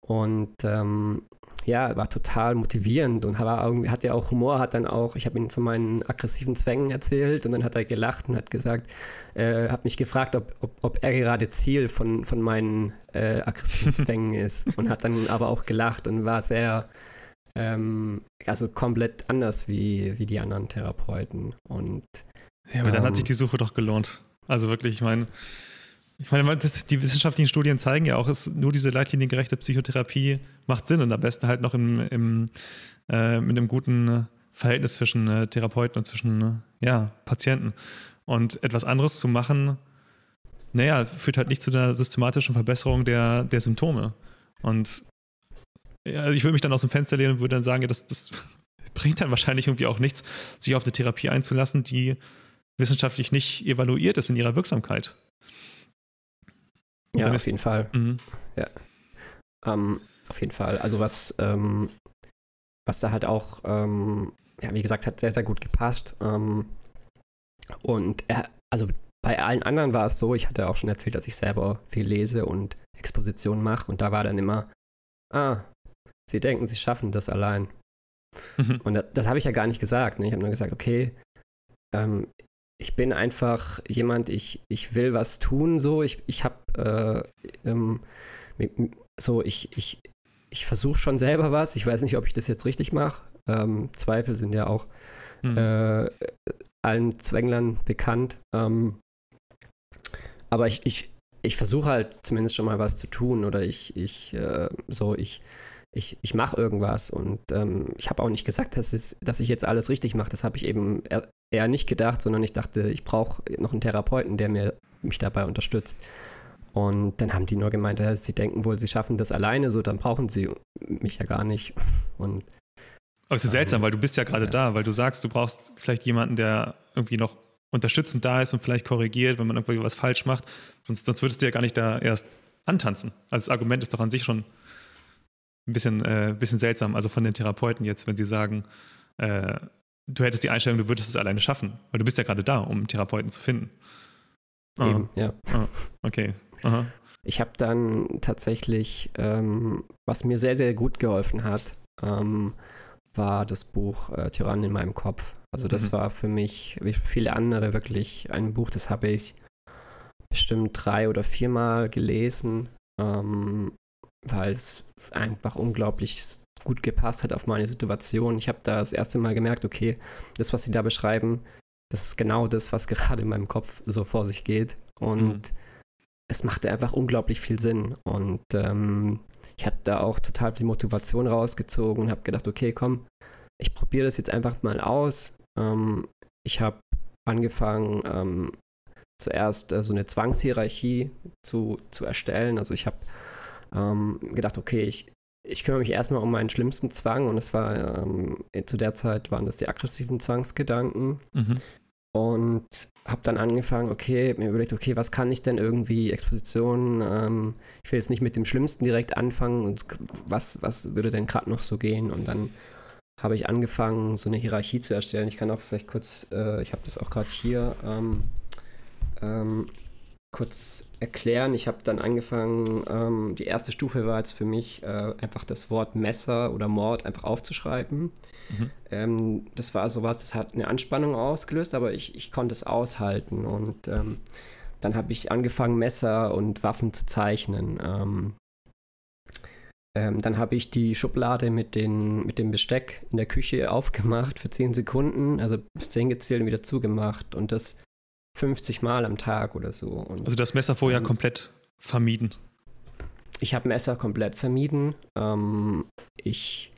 S2: und ähm, ja, war total motivierend und war irgendwie, hat ja auch Humor, hat dann auch, ich habe ihm von meinen aggressiven Zwängen erzählt und dann hat er gelacht und hat gesagt, äh, hat mich gefragt, ob, ob, ob er gerade Ziel von, von meinen äh, aggressiven [LAUGHS] Zwängen ist und hat dann aber auch gelacht und war sehr, ähm, also komplett anders wie, wie die anderen Therapeuten und
S1: Ja, aber dann hat
S2: Ähm,
S1: sich die Suche doch gelohnt. Also wirklich, ich meine, ich meine, das, die wissenschaftlichen Studien zeigen ja auch, es, nur diese leitliniengerechte Psychotherapie macht Sinn und am besten halt noch im, im, äh, mit einem guten Verhältnis zwischen äh, Therapeuten und zwischen äh, ja, Patienten. Und etwas anderes zu machen, naja, führt halt nicht zu einer systematischen Verbesserung der, der Symptome. Und ja, ich würde mich dann aus dem Fenster lehnen und würde dann sagen, ja, das, das [LAUGHS] bringt dann wahrscheinlich irgendwie auch nichts, sich auf eine Therapie einzulassen, die wissenschaftlich nicht evaluiert ist in ihrer Wirksamkeit.
S2: Und ja, auf jeden Fall. Mhm. Ja. Ähm, auf jeden Fall. Also was, ähm, was da halt auch, ähm, ja, wie gesagt, hat sehr, sehr gut gepasst. Ähm, und er, also bei allen anderen war es so, ich hatte auch schon erzählt, dass ich selber viel lese und Expositionen mache und da war dann immer, ah, sie denken, sie schaffen das allein. Mhm. Und das, das habe ich ja gar nicht gesagt. Ne? Ich habe nur gesagt, okay, ähm, ich bin einfach jemand, ich, ich will was tun, so, ich, ich habe äh, ähm, so, ich, ich, ich versuche schon selber was, ich weiß nicht, ob ich das jetzt richtig mache. Ähm, Zweifel sind ja auch mhm. äh, allen Zwänglern bekannt. Ähm, aber ich, ich, ich versuche halt zumindest schon mal was zu tun oder ich, ich, äh, so, ich, ich, ich mache irgendwas und ähm, ich habe auch nicht gesagt, dass, es, dass ich jetzt alles richtig mache. Das habe ich eben eher nicht gedacht, sondern ich dachte, ich brauche noch einen Therapeuten, der mir, mich dabei unterstützt. Und dann haben die nur gemeint, ja, sie denken wohl, sie schaffen das alleine, so dann brauchen sie mich ja gar nicht. [LAUGHS] Und,
S1: Aber es ist ähm, seltsam, weil du bist ja gerade ja, da, weil du sagst, du brauchst vielleicht jemanden, der irgendwie noch unterstützend da ist und vielleicht korrigiert, wenn man irgendwie was falsch macht. Sonst, sonst würdest du ja gar nicht da erst antanzen. Also das Argument ist doch an sich schon ein bisschen, äh, bisschen seltsam. Also von den Therapeuten jetzt, wenn sie sagen, äh, du hättest die Einstellung, du würdest es alleine schaffen. Weil du bist ja gerade da, um Therapeuten zu finden.
S2: Eben, ah. ja.
S1: Ah, okay. Aha.
S2: Ich habe dann tatsächlich, ähm, was mir sehr, sehr gut geholfen hat, ähm, war das Buch äh, Tyrann in meinem Kopf. Also das mhm. war für mich, wie viele andere, wirklich ein Buch, das habe ich bestimmt drei oder viermal gelesen, ähm, weil es einfach unglaublich gut gepasst hat auf meine Situation. Ich habe da das erste Mal gemerkt, okay, das, was sie da beschreiben, das ist genau das, was [LAUGHS] gerade in meinem Kopf so vor sich geht. Und mhm. es machte einfach unglaublich viel Sinn. Und ähm, ich habe da auch total viel Motivation rausgezogen und habe gedacht, okay, komm, ich probiere das jetzt einfach mal aus. Ähm, ich habe angefangen, ähm, zuerst äh, so eine Zwangshierarchie zu, zu erstellen. Also ich habe ähm, gedacht, okay, ich, ich kümmere mich erstmal um meinen schlimmsten Zwang und es war ähm, zu der Zeit waren das die aggressiven Zwangsgedanken. Mhm. Und habe dann angefangen, okay, mir überlegt, okay, was kann ich denn irgendwie, Exposition, ähm, ich will jetzt nicht mit dem Schlimmsten direkt anfangen und was, was würde denn gerade noch so gehen? Und dann habe ich angefangen, so eine Hierarchie zu erstellen. Ich kann auch vielleicht kurz, äh, ich habe das auch gerade hier ähm, ähm, kurz erklären. Ich habe dann angefangen, ähm, die erste Stufe war jetzt für mich, äh, einfach das Wort Messer oder Mord einfach aufzuschreiben. Mhm. Ähm, das war sowas, das hat eine Anspannung ausgelöst, aber ich, ich konnte es aushalten. Und ähm, dann habe ich angefangen, Messer und Waffen zu zeichnen. Ähm, ähm, dann habe ich die Schublade mit, den, mit dem Besteck in der Küche aufgemacht für 10 Sekunden, also bis 10 gezählt und wieder zugemacht. Und das 50 Mal am Tag oder so. Und,
S1: also das Messer vorher ähm, komplett vermieden?
S2: Ich habe Messer komplett vermieden. Ähm, ich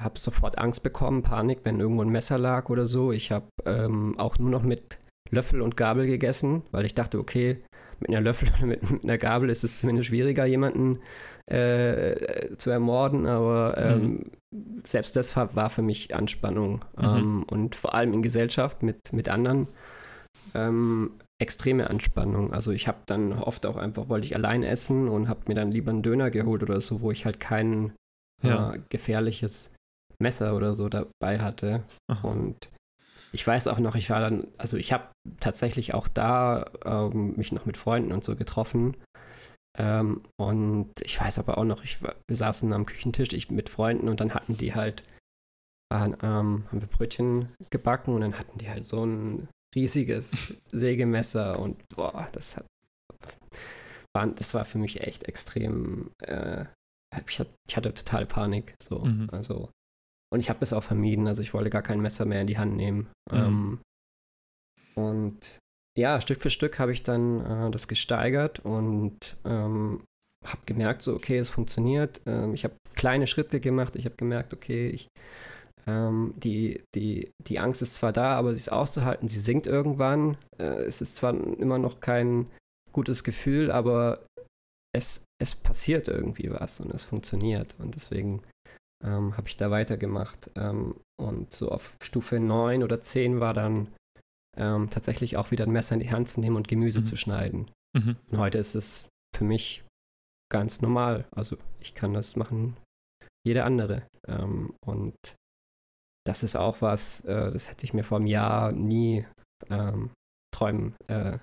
S2: habe sofort Angst bekommen, Panik, wenn irgendwo ein Messer lag oder so. Ich habe ähm, auch nur noch mit Löffel und Gabel gegessen, weil ich dachte, okay, mit einer Löffel [LAUGHS] oder mit, mit einer Gabel ist es zumindest schwieriger, jemanden äh, zu ermorden, aber ähm, mhm. selbst das war, für mich Anspannung. Mhm. Ähm, und vor allem in Gesellschaft mit, mit anderen ähm, extreme Anspannung. Also ich habe dann oft auch einfach, wollte ich allein essen und habe mir dann lieber einen Döner geholt oder so, wo ich halt kein ja. äh, gefährliches Messer oder so dabei hatte. Aha. Und ich weiß auch noch, ich war dann, also ich habe tatsächlich auch da ähm, mich noch mit Freunden und so getroffen. Ähm, und ich weiß aber auch noch, ich, wir saßen am Küchentisch, ich mit Freunden und dann hatten die halt, waren, ähm, haben wir Brötchen gebacken und dann hatten die halt so ein riesiges Sägemesser und boah, das hat, war, das war für mich echt extrem, äh, ich, hatte, ich hatte totale Panik, so, mhm. also, und ich habe es auch vermieden, also ich wollte gar kein Messer mehr in die Hand nehmen. Mhm. Ähm, und ja, Stück für Stück habe ich dann äh, das gesteigert und ähm, habe gemerkt, so, okay, es funktioniert. Ähm, ich habe kleine Schritte gemacht. Ich habe gemerkt, okay, ich Ähm, die, die, die Angst ist zwar da, aber sie ist auszuhalten. Sie sinkt irgendwann. Äh, es ist zwar immer noch kein gutes Gefühl, aber es, es passiert irgendwie was und es funktioniert. Und deswegen ähm, habe ich da weitergemacht. Ähm, und so auf Stufe 9 oder 10 war dann ähm, tatsächlich auch wieder ein Messer in die Hand zu nehmen und Gemüse mhm. zu schneiden. Mhm. Und heute ist es für mich ganz normal. Also ich kann das machen, jeder andere. Ähm, und das ist auch was, äh, das hätte ich mir vor einem Jahr nie ähm, träumen, äh,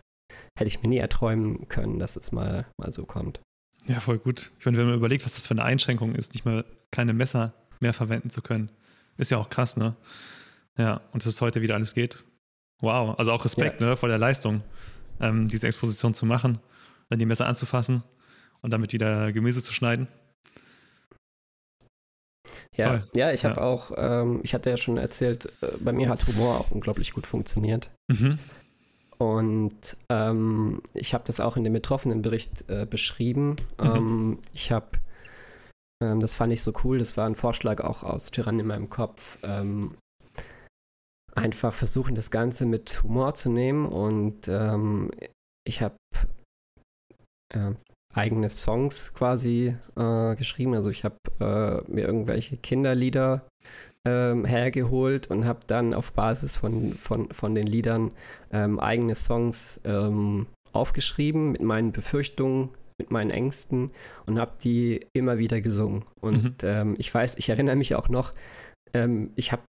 S2: hätte ich mir nie erträumen können, dass es mal, mal so kommt.
S1: Ja, voll gut. Ich meine, wenn man überlegt, was das für eine Einschränkung ist, nicht mal keine Messer mehr verwenden zu können, ist ja auch krass, ne? Ja, und dass es heute wieder alles geht. Wow, also auch Respekt, ja. ne, vor der Leistung, ähm, diese Exposition zu machen, dann die Messer anzufassen und damit wieder Gemüse zu schneiden.
S2: Ja, ja ich habe ja. auch, ähm, ich hatte ja schon erzählt, äh, bei mir hat Humor auch unglaublich gut funktioniert. Mhm. Und ähm, ich habe das auch in dem Betroffenenbericht äh, beschrieben. Mhm. Ähm, ich habe, ähm, das fand ich so cool, das war ein Vorschlag auch aus Tyrann in meinem Kopf, ähm, einfach versuchen, das Ganze mit Humor zu nehmen. Und ähm, ich habe äh, eigene Songs quasi äh, geschrieben. Also ich habe äh, mir irgendwelche Kinderlieder ähm, hergeholt und habe dann auf Basis von, von, von den Liedern ähm, eigene Songs ähm, aufgeschrieben mit meinen Befürchtungen, mit meinen Ängsten und habe die immer wieder gesungen. Und mhm. Ähm, ich weiß, ich erinnere mich auch noch, ähm, ich habe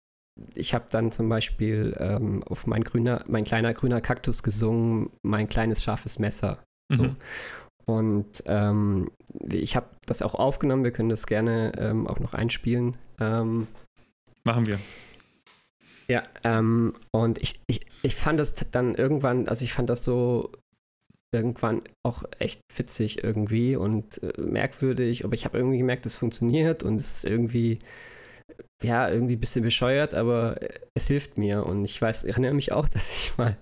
S2: ich habe dann zum Beispiel ähm, auf mein grüner, mein kleiner grüner Kaktus gesungen, mein kleines scharfes Messer. Mhm. Und ähm, ich habe das auch aufgenommen, wir können das gerne ähm, auch noch einspielen. Ähm,
S1: Machen wir.
S2: Ja, ähm, und ich, ich, ich fand das dann irgendwann, also ich fand das so irgendwann auch echt witzig irgendwie und äh, merkwürdig, aber ich habe irgendwie gemerkt, es funktioniert und es ist irgendwie ja, irgendwie ein bisschen bescheuert, aber es hilft mir. Und ich weiß, ich erinnere mich auch, [LAUGHS] dass ich mal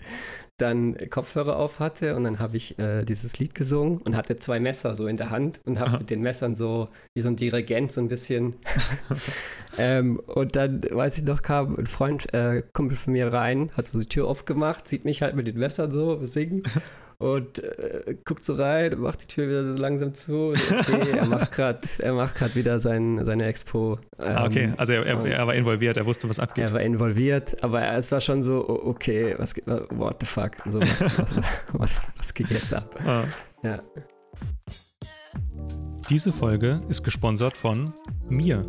S2: dann Kopfhörer auf hatte und dann habe ich äh, dieses Lied gesungen und hatte zwei Messer so in der Hand und habe mit den Messern so wie so ein Dirigent so ein bisschen. [LAUGHS] ähm, und dann, weiß ich noch, kam ein Freund, äh, Kumpel von mir rein, hat so die Tür aufgemacht, sieht mich halt mit den Messern so singen und äh, guckt so rein und macht die Tür wieder so langsam zu. okay, er macht gerade, er wieder sein, seine Expo.
S1: Ähm, ah, okay, also er, er, er, war involviert, er wusste, was abgeht.
S2: Er war involviert, aber es war schon so, okay, was geht, what the fuck, so was, was, was, was geht jetzt ab? Ah. Ja.
S1: Diese Folge ist gesponsert von mir.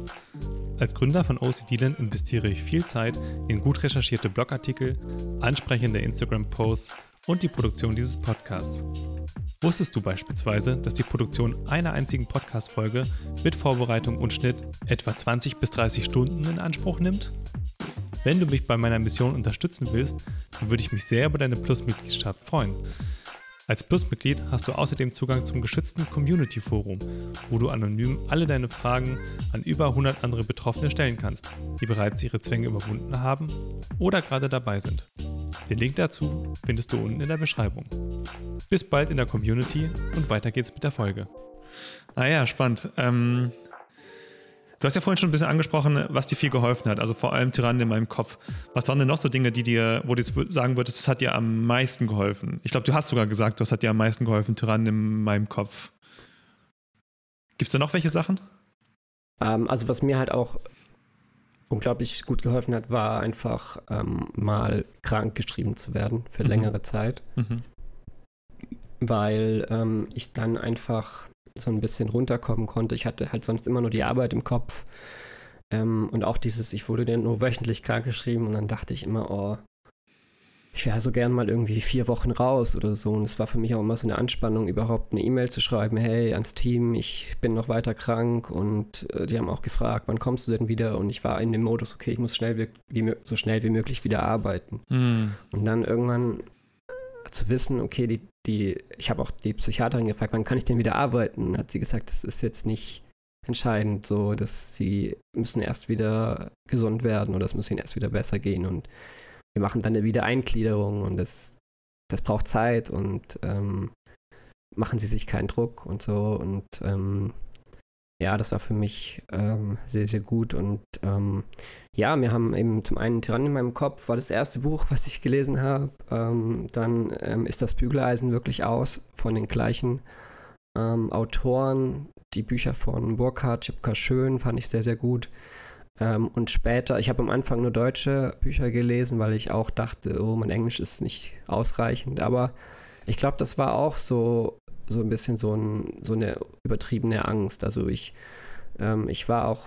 S1: Als Gründer von OCD-Land investiere ich viel Zeit in gut recherchierte Blogartikel, ansprechende Instagram-Posts und die Produktion dieses Podcasts. Wusstest du beispielsweise, dass die Produktion einer einzigen Podcast-Folge mit Vorbereitung und Schnitt etwa 20 bis 30 Stunden in Anspruch nimmt? Wenn du mich bei meiner Mission unterstützen willst, dann würde ich mich sehr über deine Plus-Mitgliedschaft freuen. Als Plus-Mitglied hast du außerdem Zugang zum geschützten Community-Forum, wo du anonym alle deine Fragen an über 100 andere Betroffene stellen kannst, die bereits ihre Zwänge überwunden haben oder gerade dabei sind. Den Link dazu findest du unten in der Beschreibung. Bis bald in der Community und weiter geht's mit der Folge. Ah ja, spannend. Ähm, du hast ja vorhin schon ein bisschen angesprochen, was dir viel geholfen hat, also vor allem Tyrannen in meinem Kopf. Was waren denn noch so Dinge, die dir, wo du jetzt sagen würdest, das hat dir am meisten geholfen? Ich glaube, du hast sogar gesagt, das hat dir am meisten geholfen, Tyrannen in meinem Kopf. Gibt es da noch welche Sachen?
S2: Ähm, also was mir halt auch unglaublich gut geholfen hat, war einfach ähm, mal krank geschrieben zu werden für mhm. längere Zeit. Mhm. Weil ähm, ich dann einfach so ein bisschen runterkommen konnte. Ich hatte halt sonst immer nur die Arbeit im Kopf. Ähm, und auch dieses, ich wurde dann nur wöchentlich krank geschrieben und dann dachte ich immer, oh, ich wäre so gern mal irgendwie vier Wochen raus oder so. Und es war für mich auch immer so eine Anspannung, überhaupt eine E-Mail zu schreiben, hey, ans Team, ich bin noch weiter krank. Und äh, die haben auch gefragt, wann kommst du denn wieder? Und ich war in dem Modus, okay, ich muss schnell wie, so schnell wie möglich wieder arbeiten. Mhm. Und dann irgendwann zu wissen, okay, die, die, ich habe auch die Psychiaterin gefragt, wann kann ich denn wieder arbeiten? Hat sie gesagt, das ist jetzt nicht entscheidend, so dass sie müssen erst wieder gesund werden oder es muss ihnen erst wieder besser gehen. Und wir machen dann eine Wiedereingliederung und das, das braucht Zeit und ähm, machen Sie sich keinen Druck und so. Und ähm, ja, das war für mich ähm, sehr, sehr gut. Und ähm, ja, wir haben eben zum einen Tyrann in meinem Kopf, war das erste Buch, was ich gelesen habe. Ähm, dann ähm, ist das Bügeleisen wirklich aus von den gleichen ähm, Autoren. Die Bücher von Burkhard, Chipka Schön fand ich sehr, sehr gut. Ähm, und später, ich habe am Anfang nur deutsche Bücher gelesen, weil ich auch dachte, oh, mein Englisch ist nicht ausreichend. Aber ich glaube, das war auch so so ein bisschen so, ein, so eine übertriebene Angst. Also ich, ähm, ich war auch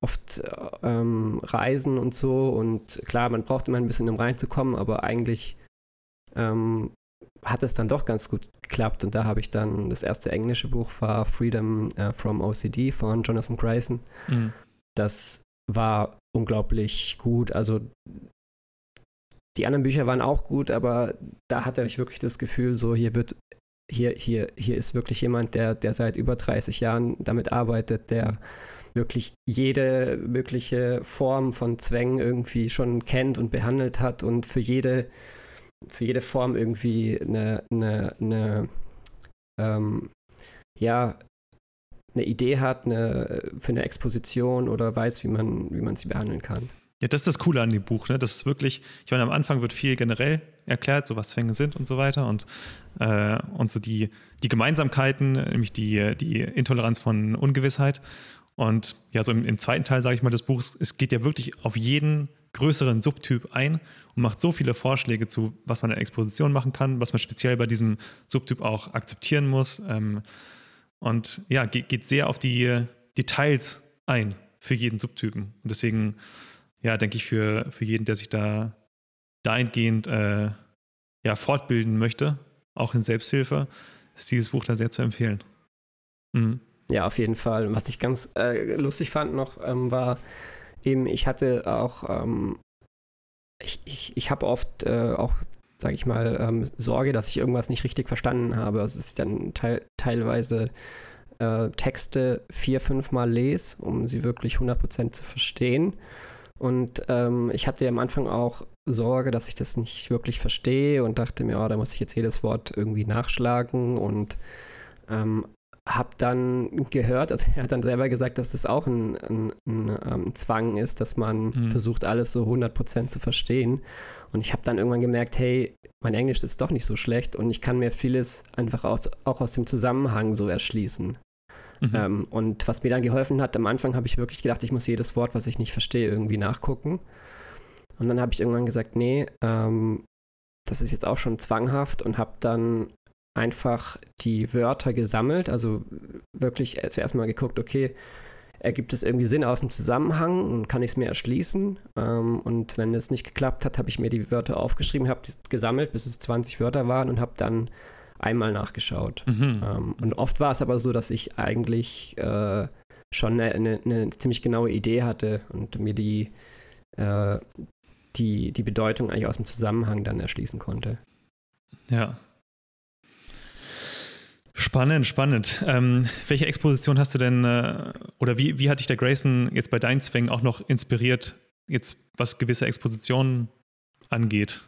S2: oft ähm, reisen und so und klar, man braucht immer ein bisschen, um reinzukommen, aber eigentlich ähm, hat es dann doch ganz gut geklappt und da habe ich dann, das erste englische Buch war Freedom uh, from OCD von Jonathan Grayson. Mhm. Das war unglaublich gut, also die anderen Bücher waren auch gut, aber da hatte ich wirklich das Gefühl, so hier wird hier, hier, hier ist wirklich jemand, der, der seit über 30 Jahren damit arbeitet, der wirklich jede mögliche Form von Zwängen irgendwie schon kennt und behandelt hat und für jede, für jede Form irgendwie eine, eine, eine ähm, ja, eine Idee hat eine, für eine Exposition oder weiß, wie man, wie man sie behandeln kann.
S1: Ja, das ist das Coole an dem Buch. Ne? Das ist wirklich, ich meine, am Anfang wird viel generell erklärt, so was Zwänge sind und so weiter und, äh, und so die, die Gemeinsamkeiten, nämlich die, die Intoleranz von Ungewissheit. Und ja, so im, im zweiten Teil, sage ich mal, des Buchs, es geht ja wirklich auf jeden größeren Subtyp ein und macht so viele Vorschläge zu, was man in der Exposition machen kann, was man speziell bei diesem Subtyp auch akzeptieren muss. Ähm, und ja, geht, geht sehr auf die Details ein für jeden Subtypen. Und deswegen ja, denke ich, für, für jeden, der sich da dahingehend äh, ja, fortbilden möchte, auch in Selbsthilfe, ist dieses Buch da sehr zu empfehlen.
S2: Mhm. Ja, auf jeden Fall. Was ich ganz äh, lustig fand noch, ähm, war eben, ich hatte auch, ähm, ich, ich, ich habe oft äh, auch, sage ich mal, ähm, Sorge, dass ich irgendwas nicht richtig verstanden habe. Also, dass ich dann te teilweise äh, Texte vier, fünf Mal lese, um sie wirklich 100% zu verstehen. Und ähm, ich hatte am Anfang auch Sorge, dass ich das nicht wirklich verstehe und dachte mir, oh, da muss ich jetzt jedes Wort irgendwie nachschlagen und ähm, habe dann gehört, also er hat dann selber gesagt, dass das auch ein, ein, ein, ein ähm, Zwang ist, dass man mhm. versucht, alles so 100% zu verstehen. Und ich habe dann irgendwann gemerkt, hey, mein Englisch ist doch nicht so schlecht und ich kann mir vieles einfach aus, auch aus dem Zusammenhang so erschließen. Mhm. Ähm, und was mir dann geholfen hat, am Anfang habe ich wirklich gedacht, ich muss jedes Wort, was ich nicht verstehe, irgendwie nachgucken. Und dann habe ich irgendwann gesagt, nee, ähm, das ist jetzt auch schon zwanghaft und habe dann einfach die Wörter gesammelt, also wirklich zuerst mal geguckt, okay, ergibt es irgendwie Sinn aus dem Zusammenhang und kann ich es mir erschließen. Ähm, und wenn es nicht geklappt hat, habe ich mir die Wörter aufgeschrieben, habe gesammelt, bis es 20 Wörter waren und habe dann einmal nachgeschaut. Mhm. Ähm, und oft war es aber so, dass ich eigentlich äh, schon eine, eine, eine, ziemlich genaue Idee hatte und mir die, äh, die, die Bedeutung eigentlich aus dem Zusammenhang dann erschließen konnte.
S1: Ja. Spannend, spannend. Ähm, welche Exposition hast du denn, äh, oder wie, wie hat dich der Grayson jetzt bei deinen Zwängen auch noch inspiriert, jetzt was gewisse Expositionen angeht?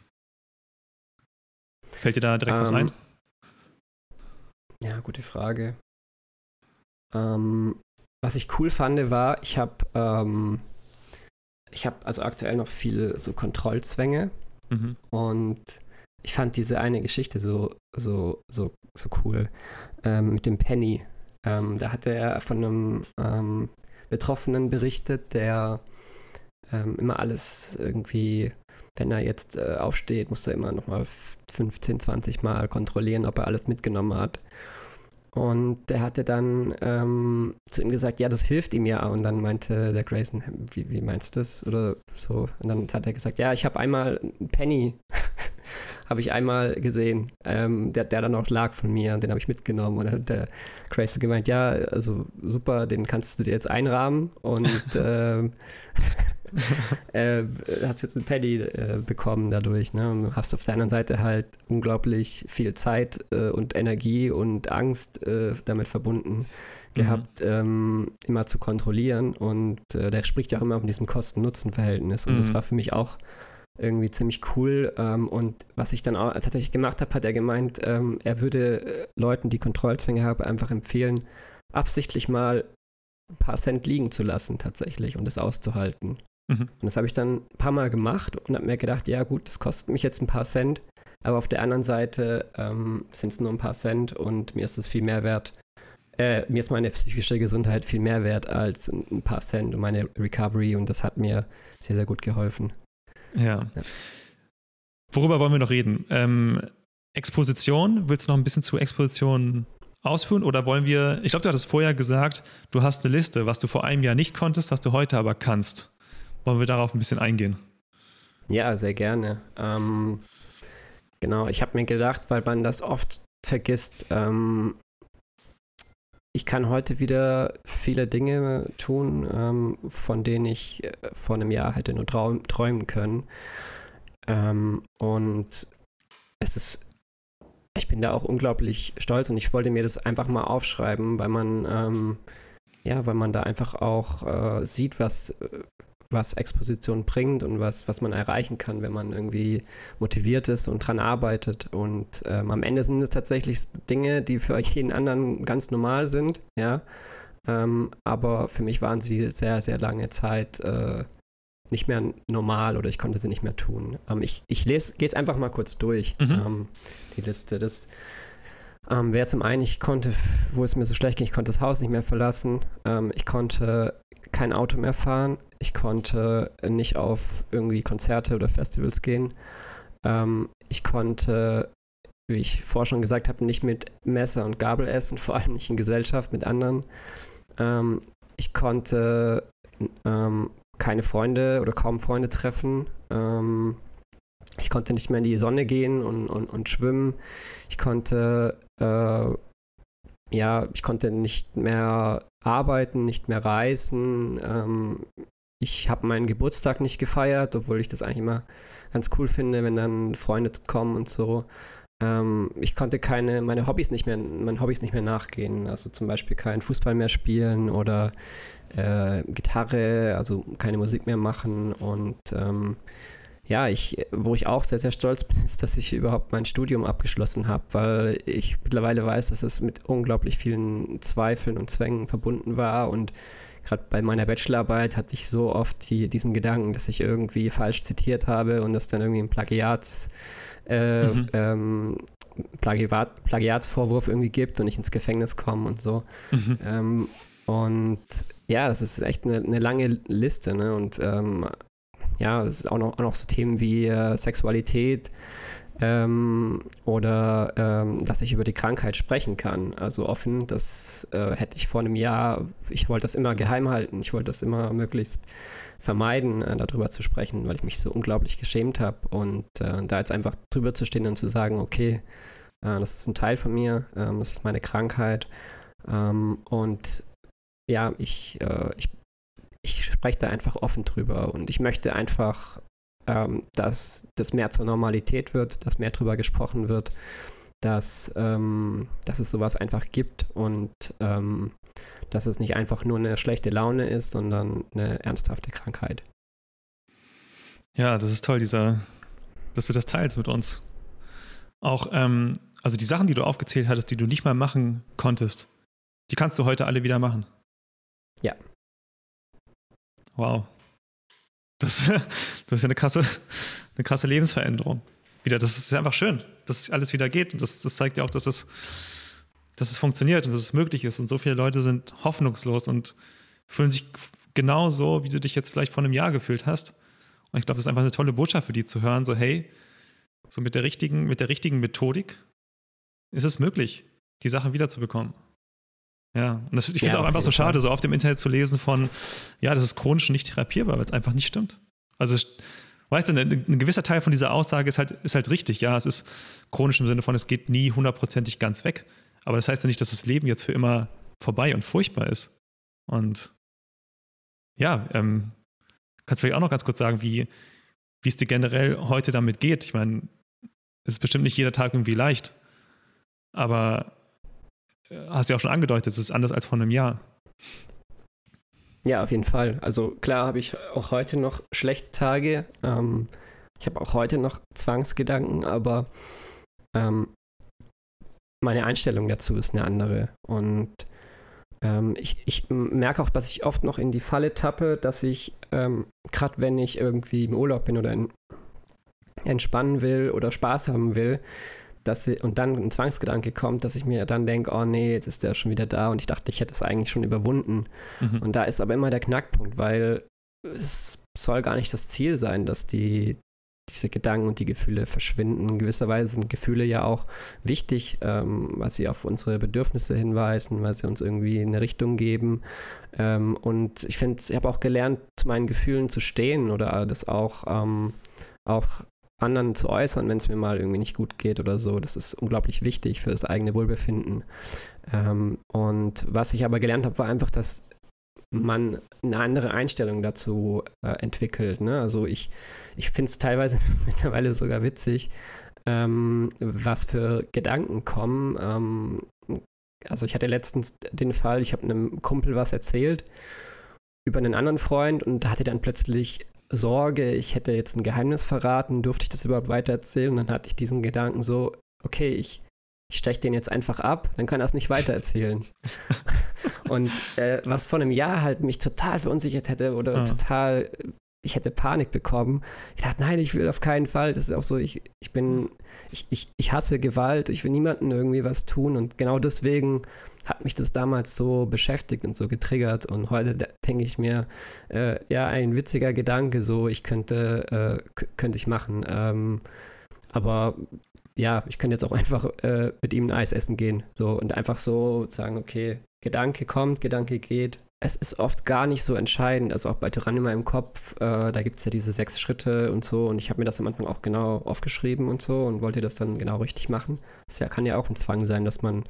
S1: Fällt dir da direkt um, was ähm, ein?
S2: Ja, gute Frage. Ähm, was ich cool fand, war, ich habe ähm, ich habe also aktuell noch viele so Kontrollzwänge mhm. und ich fand diese eine Geschichte so so so so cool ähm, mit dem Penny. Ähm, da hat er von einem ähm, Betroffenen berichtet, der ähm, immer alles irgendwie wenn er jetzt äh, aufsteht, muss er immer nochmal 15, 20 Mal kontrollieren, ob er alles mitgenommen hat. Und der hatte dann ähm, zu ihm gesagt, ja, das hilft ihm ja. Und dann meinte der Grayson, wie, wie meinst du das? Oder so. Und dann hat er gesagt, ja, ich habe einmal einen Penny, habe ich einmal gesehen, ähm, der, der dann auch lag von mir. Und den habe ich mitgenommen. Und dann hat der Grayson gemeint, ja, also super, den kannst du dir jetzt einrahmen. Und [LAUGHS] ähm, [LAUGHS] äh, hast jetzt einen Paddy äh, bekommen dadurch. Ne? Und hast auf der anderen Seite halt unglaublich viel Zeit äh, und Energie und Angst äh, damit verbunden gehabt, mhm. ähm, immer zu kontrollieren. Und äh, der spricht ja auch immer von diesem Kosten-Nutzen-Verhältnis. Und mhm. das war für mich auch irgendwie ziemlich cool. Ähm, und was ich dann auch tatsächlich gemacht habe, hat er gemeint, ähm, er würde äh, Leuten, die Kontrollzwänge haben, einfach empfehlen, absichtlich mal ein paar Cent liegen zu lassen tatsächlich und das auszuhalten. Mhm. Und das habe ich dann ein paar Mal gemacht und habe mir gedacht, ja gut, das kostet mich jetzt ein paar Cent, aber auf der anderen Seite ähm, sind es nur ein paar Cent und mir ist es viel mehr wert. Äh, mir ist meine psychische Gesundheit viel mehr wert als ein paar Cent und meine Recovery und das hat mir sehr, sehr gut geholfen.
S1: Ja. ja. Worüber wollen wir noch reden? Ähm, Exposition, willst du noch ein bisschen zu Exposition ausführen oder wollen wir, ich glaube, du hattest vorher gesagt, du hast eine Liste, was du vor einem Jahr nicht konntest, was du heute aber kannst. Wollen wir darauf ein bisschen eingehen?
S2: Ja, sehr gerne. Ähm, genau, ich habe mir gedacht, weil man das oft vergisst, ähm, ich kann heute wieder viele Dinge tun, ähm, von denen ich äh, vor einem Jahr hätte nur träumen können. Ähm, und es ist ich bin da auch unglaublich stolz und ich wollte mir das einfach mal aufschreiben, weil man, ähm, ja, weil man da einfach auch äh, sieht, was, was Exposition bringt und was, was man erreichen kann, wenn man irgendwie motiviert ist und dran arbeitet. Und ähm, am Ende sind es tatsächlich Dinge, die für jeden anderen ganz normal sind, ja. Ähm, aber für mich waren sie sehr, sehr lange Zeit äh, nicht mehr normal oder ich konnte sie nicht mehr tun. Ähm, ich ich gehe es einfach mal kurz durch, mhm. ähm, die Liste. Das ähm, wäre zum einen, ich konnte, wo es mir so schlecht ging, ich konnte das Haus nicht mehr verlassen. Ähm, ich konnte kein Auto mehr fahren. Ich konnte nicht auf irgendwie Konzerte oder Festivals gehen. Ähm, ich konnte, wie ich vorher schon gesagt habe, nicht mit Messer und Gabel essen, [LAUGHS] vor allem nicht in Gesellschaft mit anderen. Ähm, ich konnte ähm, keine Freunde oder kaum Freunde treffen. Ich konnte nicht mehr in die Sonne gehen und, und, und schwimmen. Ich konnte, äh, ja, ich konnte nicht mehr arbeiten, nicht mehr reisen. Ähm, ich habe meinen Geburtstag nicht gefeiert, obwohl ich das eigentlich immer ganz cool finde, wenn dann Freunde kommen und so. Ähm, ich konnte keine, meine Hobbys nicht mehr, meinen Hobbys nicht mehr nachgehen. Also zum Beispiel keinen Fußball mehr spielen oder äh, Gitarre, also keine Musik mehr machen und ähm, ja, ich, wo ich auch sehr, sehr stolz bin, ist, dass ich überhaupt mein Studium abgeschlossen habe, weil ich mittlerweile weiß, dass es mit unglaublich vielen Zweifeln und Zwängen verbunden war und gerade bei meiner Bachelorarbeit hatte ich so oft die, diesen Gedanken, dass ich irgendwie falsch zitiert habe und das dann irgendwie ein Plagiats, äh, mhm. ähm, Plagiat, Plagiatsvorwurf irgendwie gibt und ich ins Gefängnis komme und so. Mhm. Ähm, und ja, das ist echt eine, eine lange Liste, ne? Und ähm, ja, es ist auch noch, auch noch so Themen wie äh, Sexualität ähm, oder ähm, dass ich über die Krankheit sprechen kann. Also offen, das äh, hätte ich vor einem Jahr, ich wollte das immer geheim halten, ich wollte das immer möglichst vermeiden, äh, darüber zu sprechen, weil ich mich so unglaublich geschämt habe. Und äh, da jetzt einfach drüber zu stehen und zu sagen, okay, äh, das ist ein Teil von mir, ähm, das ist meine Krankheit. Ähm, und ja, ich, äh, ich, ich spreche da einfach offen drüber und ich möchte einfach, ähm, dass das mehr zur Normalität wird, dass mehr drüber gesprochen wird, dass, ähm, dass es sowas einfach gibt und ähm, dass es nicht einfach nur eine schlechte Laune ist, sondern eine ernsthafte Krankheit.
S1: Ja, das ist toll, dieser, dass du das teilst mit uns. Auch, ähm, also die Sachen, die du aufgezählt hattest, die du nicht mal machen konntest, die kannst du heute alle wieder machen.
S2: Ja.
S1: Wow. Das, [LAUGHS] das ist ja eine krasse, eine krasse Lebensveränderung. Wieder, das ist einfach schön, dass alles wieder geht. Und das, das zeigt ja auch, dass es, dass es funktioniert und dass es möglich ist. Und so viele Leute sind hoffnungslos und fühlen sich genau so, wie du dich jetzt vielleicht vor einem Jahr gefühlt hast. Und ich glaube, das ist einfach eine tolle Botschaft für die zu hören, so hey, so mit der richtigen, mit der richtigen Methodik ist es möglich, die Sachen wiederzubekommen. Ja, und das, ich finde es ja, auch einfach so schade, so auf dem Internet zu lesen von, ja, das ist chronisch nicht therapierbar, weil es einfach nicht stimmt. Also, weißt du, ein, ein, gewisser Teil von dieser Aussage ist halt, ist halt richtig. Ja, es ist chronisch im Sinne von, es geht nie hundertprozentig ganz weg. Aber das heißt ja nicht, dass das Leben jetzt für immer vorbei und furchtbar ist. Und ja, ähm, kannst du vielleicht auch noch ganz kurz sagen, wie, wie es dir generell heute damit geht? Ich meine, es ist bestimmt nicht jeder Tag irgendwie leicht. Aber hast ja auch schon angedeutet, es ist anders als vor einem Jahr.
S2: Ja, auf jeden Fall. Also klar habe ich auch heute noch schlechte Tage. Ähm, ich habe auch heute noch Zwangsgedanken, aber ähm, meine Einstellung dazu ist eine andere. Und ähm, ich, ich merke auch, dass ich oft noch in die Falle tappe, dass ich, ähm, gerade wenn ich irgendwie im Urlaub bin oder in, entspannen will oder Spaß haben will, dass sie, und dann ein Zwangsgedanke kommt, dass ich mir dann denke, oh nee, jetzt ist der schon wieder da und ich dachte, ich hätte es eigentlich schon überwunden. Mhm. Und da ist aber immer der Knackpunkt, weil es soll gar nicht das Ziel sein, dass die, diese Gedanken und die Gefühle verschwinden. In gewisser Weise sind Gefühle ja auch wichtig, ähm, weil sie auf unsere Bedürfnisse hinweisen, weil sie uns irgendwie eine Richtung geben. Ähm, und ich finde, ich habe auch gelernt, zu meinen Gefühlen zu stehen oder das auch, ähm, auch anderen zu äußern, wenn es mir mal irgendwie nicht gut geht oder so. Das ist unglaublich wichtig für das eigene Wohlbefinden. Ähm, und was ich aber gelernt habe, war einfach, dass man eine andere Einstellung dazu äh, entwickelt. Ne? Also ich, ich finde es teilweise [LAUGHS] mittlerweile sogar witzig, ähm, was für Gedanken kommen. Ähm, also ich hatte letztens den Fall, ich habe einem Kumpel was erzählt über einen anderen Freund und hatte dann plötzlich Sorge, ich hätte jetzt ein Geheimnis verraten, durfte ich das überhaupt weitererzählen? Und dann hatte ich diesen Gedanken so, okay, ich, ich steche den jetzt einfach ab, dann kann er es nicht weitererzählen. [LAUGHS] und äh, was vor einem Jahr halt mich total verunsichert hätte oder ah. total, ich hätte Panik bekommen. Ich dachte, nein, ich will auf keinen Fall. Das ist auch so, ich, ich bin, ich, ich, ich hasse Gewalt, ich will niemandem irgendwie was tun und genau deswegen hat mich das damals so beschäftigt und so getriggert. Und heute denke ich mir, äh, ja, ein witziger Gedanke, so ich könnte, äh, könnte ich machen. Ähm, aber ja, ich könnte jetzt auch [LAUGHS] einfach äh, mit ihm ein Eis essen gehen. So und einfach so sagen, okay, Gedanke kommt, Gedanke geht. Es ist oft gar nicht so entscheidend, also auch bei Tyrann in meinem Kopf, äh, da gibt es ja diese sechs Schritte und so und ich habe mir das am Anfang auch genau aufgeschrieben und so und wollte das dann genau richtig machen. Das ja, kann ja auch ein Zwang sein, dass man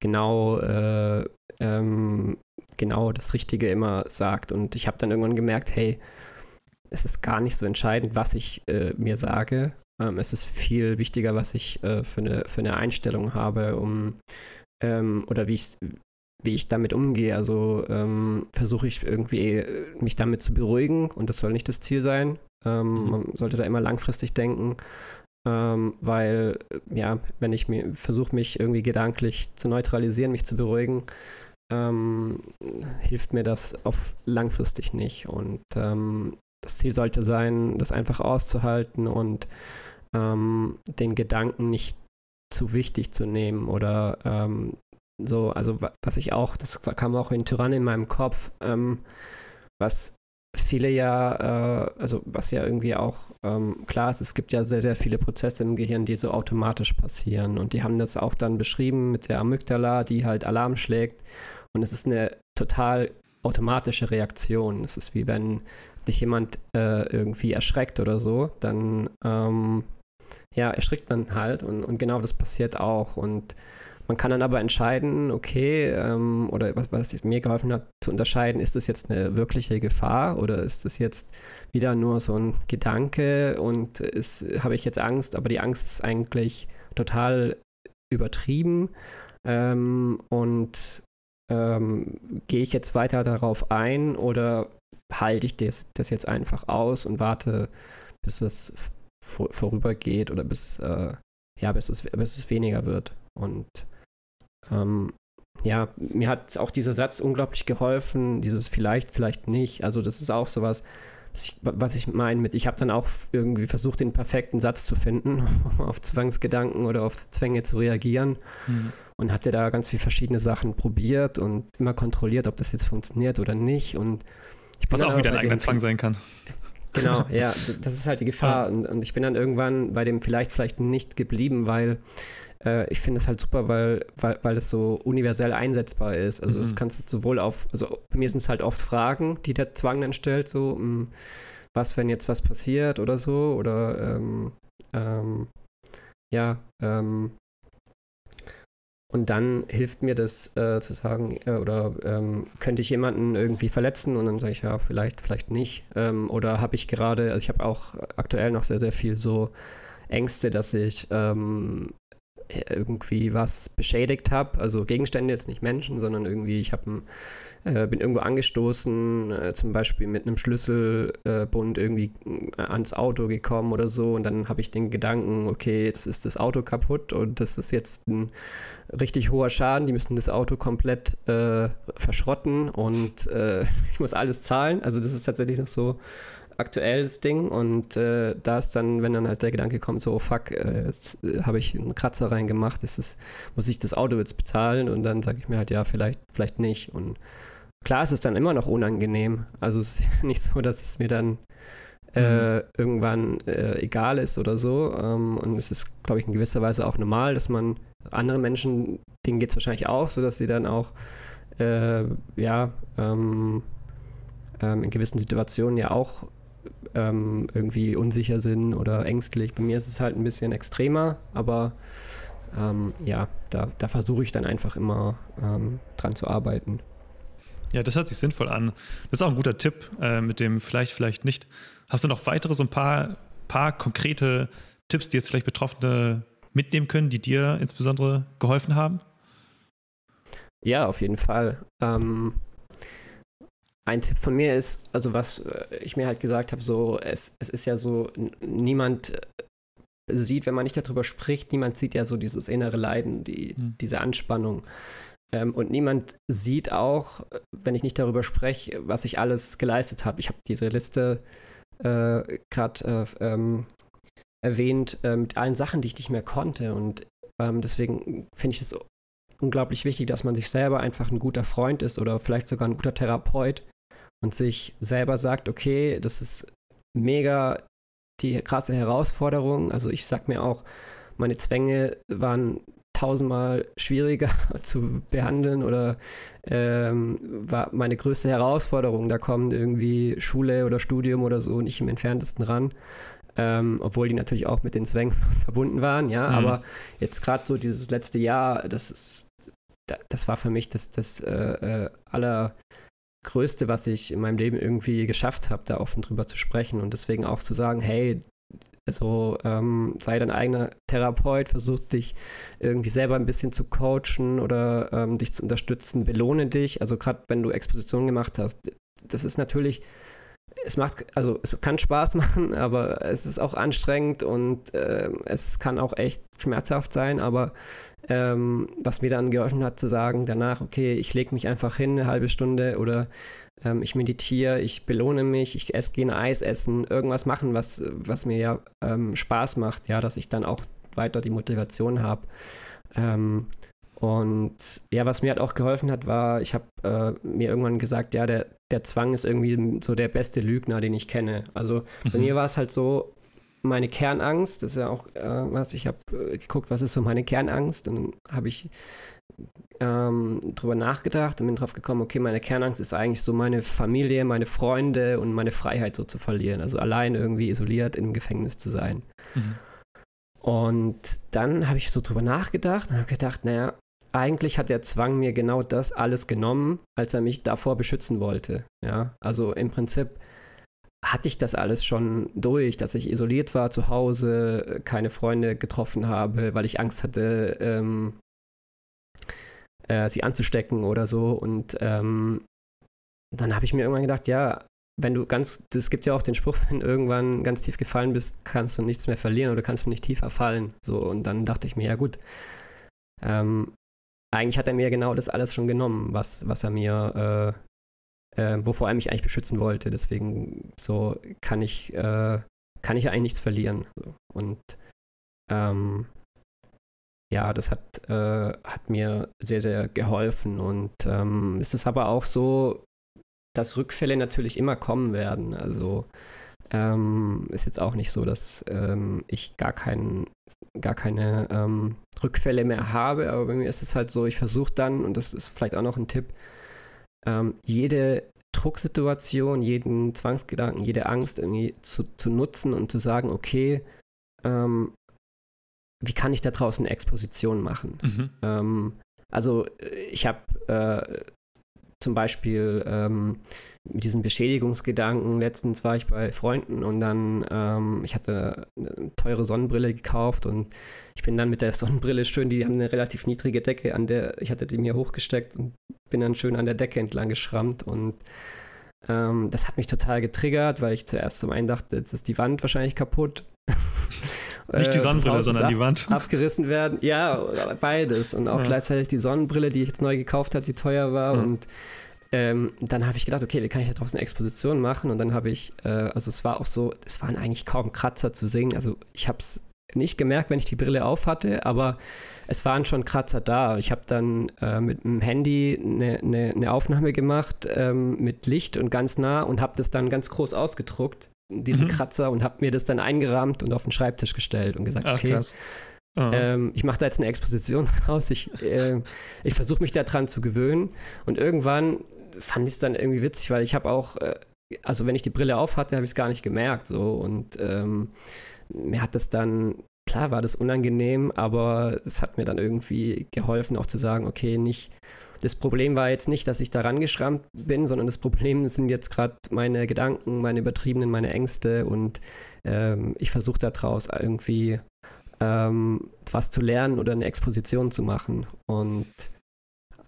S2: genau, äh, ähm, genau das Richtige immer sagt. Und ich habe dann irgendwann gemerkt, hey, es ist gar nicht so entscheidend, was ich äh, mir sage. Ähm, es ist viel wichtiger, was ich äh, für, eine, für eine Einstellung habe, um ähm, oder wie ich, wie ich damit umgehe. Also ähm, versuche ich irgendwie äh, mich damit zu beruhigen und das soll nicht das Ziel sein. Ähm, mhm. Man sollte da immer langfristig denken. Ähm, weil, ja, wenn ich mir versuche, mich irgendwie gedanklich zu neutralisieren, mich zu beruhigen, ähm, hilft mir das auf langfristig nicht. Und ähm, das Ziel sollte sein, das einfach auszuhalten und ähm, den Gedanken nicht zu wichtig zu nehmen oder ähm, so, also was ich auch, das kam auch in Tyrann in meinem Kopf, ähm, was viele ja, äh, also was ja irgendwie auch ähm, klar ist, es gibt ja sehr, sehr viele Prozesse im Gehirn, die so automatisch passieren. Und die haben das auch dann beschrieben mit der Amygdala, die halt Alarm schlägt. Und es ist eine total automatische Reaktion. Es ist wie wenn dich jemand äh, irgendwie erschreckt oder so, dann ähm, ja, erschrickt man halt und, und genau das passiert auch. Und man kann dann aber entscheiden, okay, ähm, oder was, was mir geholfen hat, zu unterscheiden, ist das jetzt eine wirkliche Gefahr oder ist das jetzt wieder nur so ein Gedanke und habe ich jetzt Angst, aber die Angst ist eigentlich total übertrieben ähm, und ähm, gehe ich jetzt weiter darauf ein oder halte ich das, das jetzt einfach aus und warte, bis es vor, vorübergeht oder bis, äh, ja, bis es, bis es weniger wird. Und ähm, ja, mir hat auch dieser Satz unglaublich geholfen, dieses vielleicht, vielleicht nicht. Also das ist auch sowas, was ich meine mit, ich habe dann auch irgendwie versucht, den perfekten Satz zu finden, um [LAUGHS] auf Zwangsgedanken oder auf Zwänge zu reagieren. Mhm. Und hatte da ganz viele verschiedene Sachen probiert und immer kontrolliert, ob das jetzt funktioniert oder nicht. Und
S1: ich Was auch wieder ein eigener Zwang sein kann. [LAUGHS]
S2: Genau, ja, das ist halt die Gefahr. Und, und ich bin dann irgendwann bei dem vielleicht, vielleicht nicht geblieben, weil äh, ich finde es halt super, weil, weil, weil es so universell einsetzbar ist. Also es mhm. kannst du sowohl auf, also bei mir sind es halt oft Fragen, die der Zwang dann stellt, so, mh, hm, was, wenn jetzt was passiert oder so, oder ähm, ähm, ja, ähm, und dann hilft mir das äh, zu sagen, äh, oder ähm, könnte ich jemanden irgendwie verletzen? Und dann sage ich, ja, vielleicht, vielleicht nicht. Ähm, oder habe ich gerade, also ich habe auch aktuell noch sehr, sehr viel so Ängste, dass ich ähm, irgendwie was beschädigt habe. Also Gegenstände jetzt nicht Menschen, sondern irgendwie, ich habe äh, bin irgendwo angestoßen, äh, zum Beispiel mit einem Schlüsselbund äh, irgendwie äh, ans Auto gekommen oder so. Und dann habe ich den Gedanken, okay, jetzt ist das Auto kaputt und das ist jetzt ein richtig hoher Schaden. Die müssen das Auto komplett äh, verschrotten und äh, [LAUGHS] ich muss alles zahlen. Also das ist tatsächlich noch so aktuelles Ding und äh, da ist dann, wenn dann halt der Gedanke kommt, so, oh fuck, äh, jetzt äh, habe ich einen Kratzer reingemacht, ist es, muss ich das Auto jetzt bezahlen? Und dann sage ich mir halt, ja, vielleicht, vielleicht nicht. Und klar ist es dann immer noch unangenehm, also es ist [LAUGHS] nicht so, dass es mir dann äh, mhm. irgendwann äh, egal ist oder so. Ähm, und es ist, glaube ich, in gewisser Weise auch normal, dass man andere Menschen, denen geht es wahrscheinlich auch so, dass sie dann auch äh, ja, ähm, ähm, in gewissen Situationen ja auch ähm, irgendwie unsicher sind oder ängstlich. Bei mir ist es halt ein bisschen extremer, aber ähm, ja, da, da versuche ich dann einfach immer ähm, dran zu arbeiten.
S1: Ja, das hört sich sinnvoll an. Das ist auch ein guter Tipp äh, mit dem vielleicht, vielleicht nicht. Hast du noch weitere, so ein paar, paar konkrete Tipps, die jetzt vielleicht Betroffene mitnehmen können, die dir insbesondere geholfen haben?
S2: Ja, auf jeden Fall. Ähm, ein Tipp von mir ist, also was äh, ich mir halt gesagt habe, so, es, es ist ja so, niemand äh, sieht, wenn man nicht darüber spricht, niemand sieht ja so dieses innere Leiden, die, mhm. diese Anspannung. Ähm, und niemand sieht auch, wenn ich nicht darüber spreche, was ich alles geleistet habe. Ich habe diese Liste äh, gerade äh, ähm, erwähnt äh, mit allen Sachen, die ich nicht mehr konnte. Und ähm, deswegen finde ich es unglaublich wichtig, dass man sich selber einfach ein guter Freund ist oder vielleicht sogar ein guter Therapeut, und sich selber sagt, okay, das ist mega die krasse Herausforderung. Also ich sag mir auch, meine Zwänge waren tausendmal schwieriger [LAUGHS] zu behandeln oder ähm, war meine größte Herausforderung. Da kommt irgendwie Schule oder Studium oder so nicht im entferntesten ran. Ähm, obwohl die natürlich auch mit den Zwängen [LAUGHS] verbunden waren, ja. Mhm. Aber jetzt gerade so dieses letzte Jahr, das ist, das war für mich das, das äh, äh aller Größte, was ich in meinem Leben irgendwie geschafft habe, da offen drüber zu sprechen und deswegen auch zu sagen, hey, also ähm, sei dein eigener Therapeut, versuch dich irgendwie selber ein bisschen zu coachen oder ähm, dich zu unterstützen, belohne dich. Also gerade wenn du Expositionen gemacht hast, das ist natürlich, es macht, also es kann Spaß [LAUGHS] machen, aber es ist auch anstrengend und äh, es kann auch echt schmerzhaft sein, aber ähm, was mir dann geholfen hat zu sagen danach, okay, ich lege mich einfach hin eine halbe Stunde oder ähm, ich meditiere, ich belohne mich, ich esse, gehe ein Eis essen, irgendwas machen, was, was mir ja ähm, Spaß macht, ja, dass ich dann auch weiter die Motivation habe. Ähm, und ja, was mir halt auch geholfen hat, war, ich habe äh, mir irgendwann gesagt, ja, der, der Zwang ist irgendwie so der beste Lügner, den ich kenne. Also mhm. bei mir war es halt so, meine Kernangst, das ist ja auch äh, was, ich habe äh, geguckt, was ist so meine Kernangst und dann habe ich ähm, drüber nachgedacht und bin drauf gekommen, okay, meine Kernangst ist eigentlich so meine Familie, meine Freunde und meine Freiheit so zu verlieren, also allein irgendwie isoliert im Gefängnis zu sein. Mhm. Und dann habe ich so drüber nachgedacht und habe gedacht, naja, eigentlich hat der Zwang mir genau das alles genommen, als er mich davor beschützen wollte. Ja, also im Prinzip hatte ich das alles schon durch, dass ich isoliert war zu Hause, keine Freunde getroffen habe, weil ich Angst hatte, ähm, äh, sie anzustecken oder so. Und ähm, dann habe ich mir irgendwann gedacht, ja, wenn du ganz, es gibt ja auch den Spruch, [LAUGHS] wenn irgendwann ganz tief gefallen bist, kannst du nichts mehr verlieren oder kannst du nicht tiefer fallen. So, und dann dachte ich mir, ja gut, ähm, eigentlich hat er mir genau das alles schon genommen, was, was er mir äh, äh, wovor er mich eigentlich beschützen wollte. Deswegen so kann ich, äh, kann ich eigentlich nichts verlieren. Und ähm, ja, das hat, äh, hat mir sehr, sehr geholfen. Und ähm, es ist aber auch so, dass Rückfälle natürlich immer kommen werden. Also ähm, ist jetzt auch nicht so, dass ähm, ich gar keinen gar keine ähm, Rückfälle mehr habe, aber bei mir ist es halt so, ich versuche dann, und das ist vielleicht auch noch ein Tipp, ähm, jede Drucksituation, jeden Zwangsgedanken, jede Angst irgendwie zu, zu nutzen und zu sagen, okay, ähm, wie kann ich da draußen Exposition machen? Mhm. Ähm, also ich habe äh, zum Beispiel ähm, mit diesen Beschädigungsgedanken. Letztens war ich bei Freunden und dann, ähm, ich hatte eine teure Sonnenbrille gekauft und ich bin dann mit der [LAUGHS] Sonnenbrille schön, die haben eine relativ niedrige Decke, an der ich hatte die mir hochgesteckt und bin dann schön an der Decke entlang geschrammt und ähm, das hat mich total getriggert, weil ich zuerst zum einen dachte, jetzt ist die Wand wahrscheinlich kaputt. [LAUGHS]
S1: Nicht die äh, Sonnenbrille, sondern ab, die Wand.
S2: Abgerissen werden. Ja, beides. Und auch ja. gleichzeitig die Sonnenbrille, die ich jetzt neu gekauft habe, die teuer war. Ja. Und ähm, dann habe ich gedacht, okay, wie kann ich da draußen eine Exposition machen? Und dann habe ich, äh, also es war auch so, es waren eigentlich kaum Kratzer zu sehen. Also ich habe es nicht gemerkt, wenn ich die Brille auf hatte, aber es waren schon Kratzer da. Ich habe dann äh, mit dem Handy eine, eine, eine Aufnahme gemacht ähm, mit Licht und ganz nah und habe das dann ganz groß ausgedruckt, diese mhm. Kratzer, und habe mir das dann eingerahmt und auf den Schreibtisch gestellt und gesagt, Ach, okay. Uh ähm, ich mache da jetzt eine Exposition [LAUGHS] raus. Ich, äh, ich versuche mich daran zu gewöhnen. Und irgendwann fand ich es dann irgendwie witzig, weil ich habe auch, äh, also wenn ich die Brille auf hatte, habe ich es gar nicht gemerkt. So. Und ähm, mir hat das dann klar war das unangenehm, aber es hat mir dann irgendwie geholfen, auch zu sagen, okay, nicht, das Problem war jetzt nicht, dass ich daran geschrammt bin, sondern das Problem sind jetzt gerade meine Gedanken, meine übertriebenen, meine Ängste und ähm, ich versuche daraus irgendwie ähm, was zu lernen oder eine Exposition zu machen und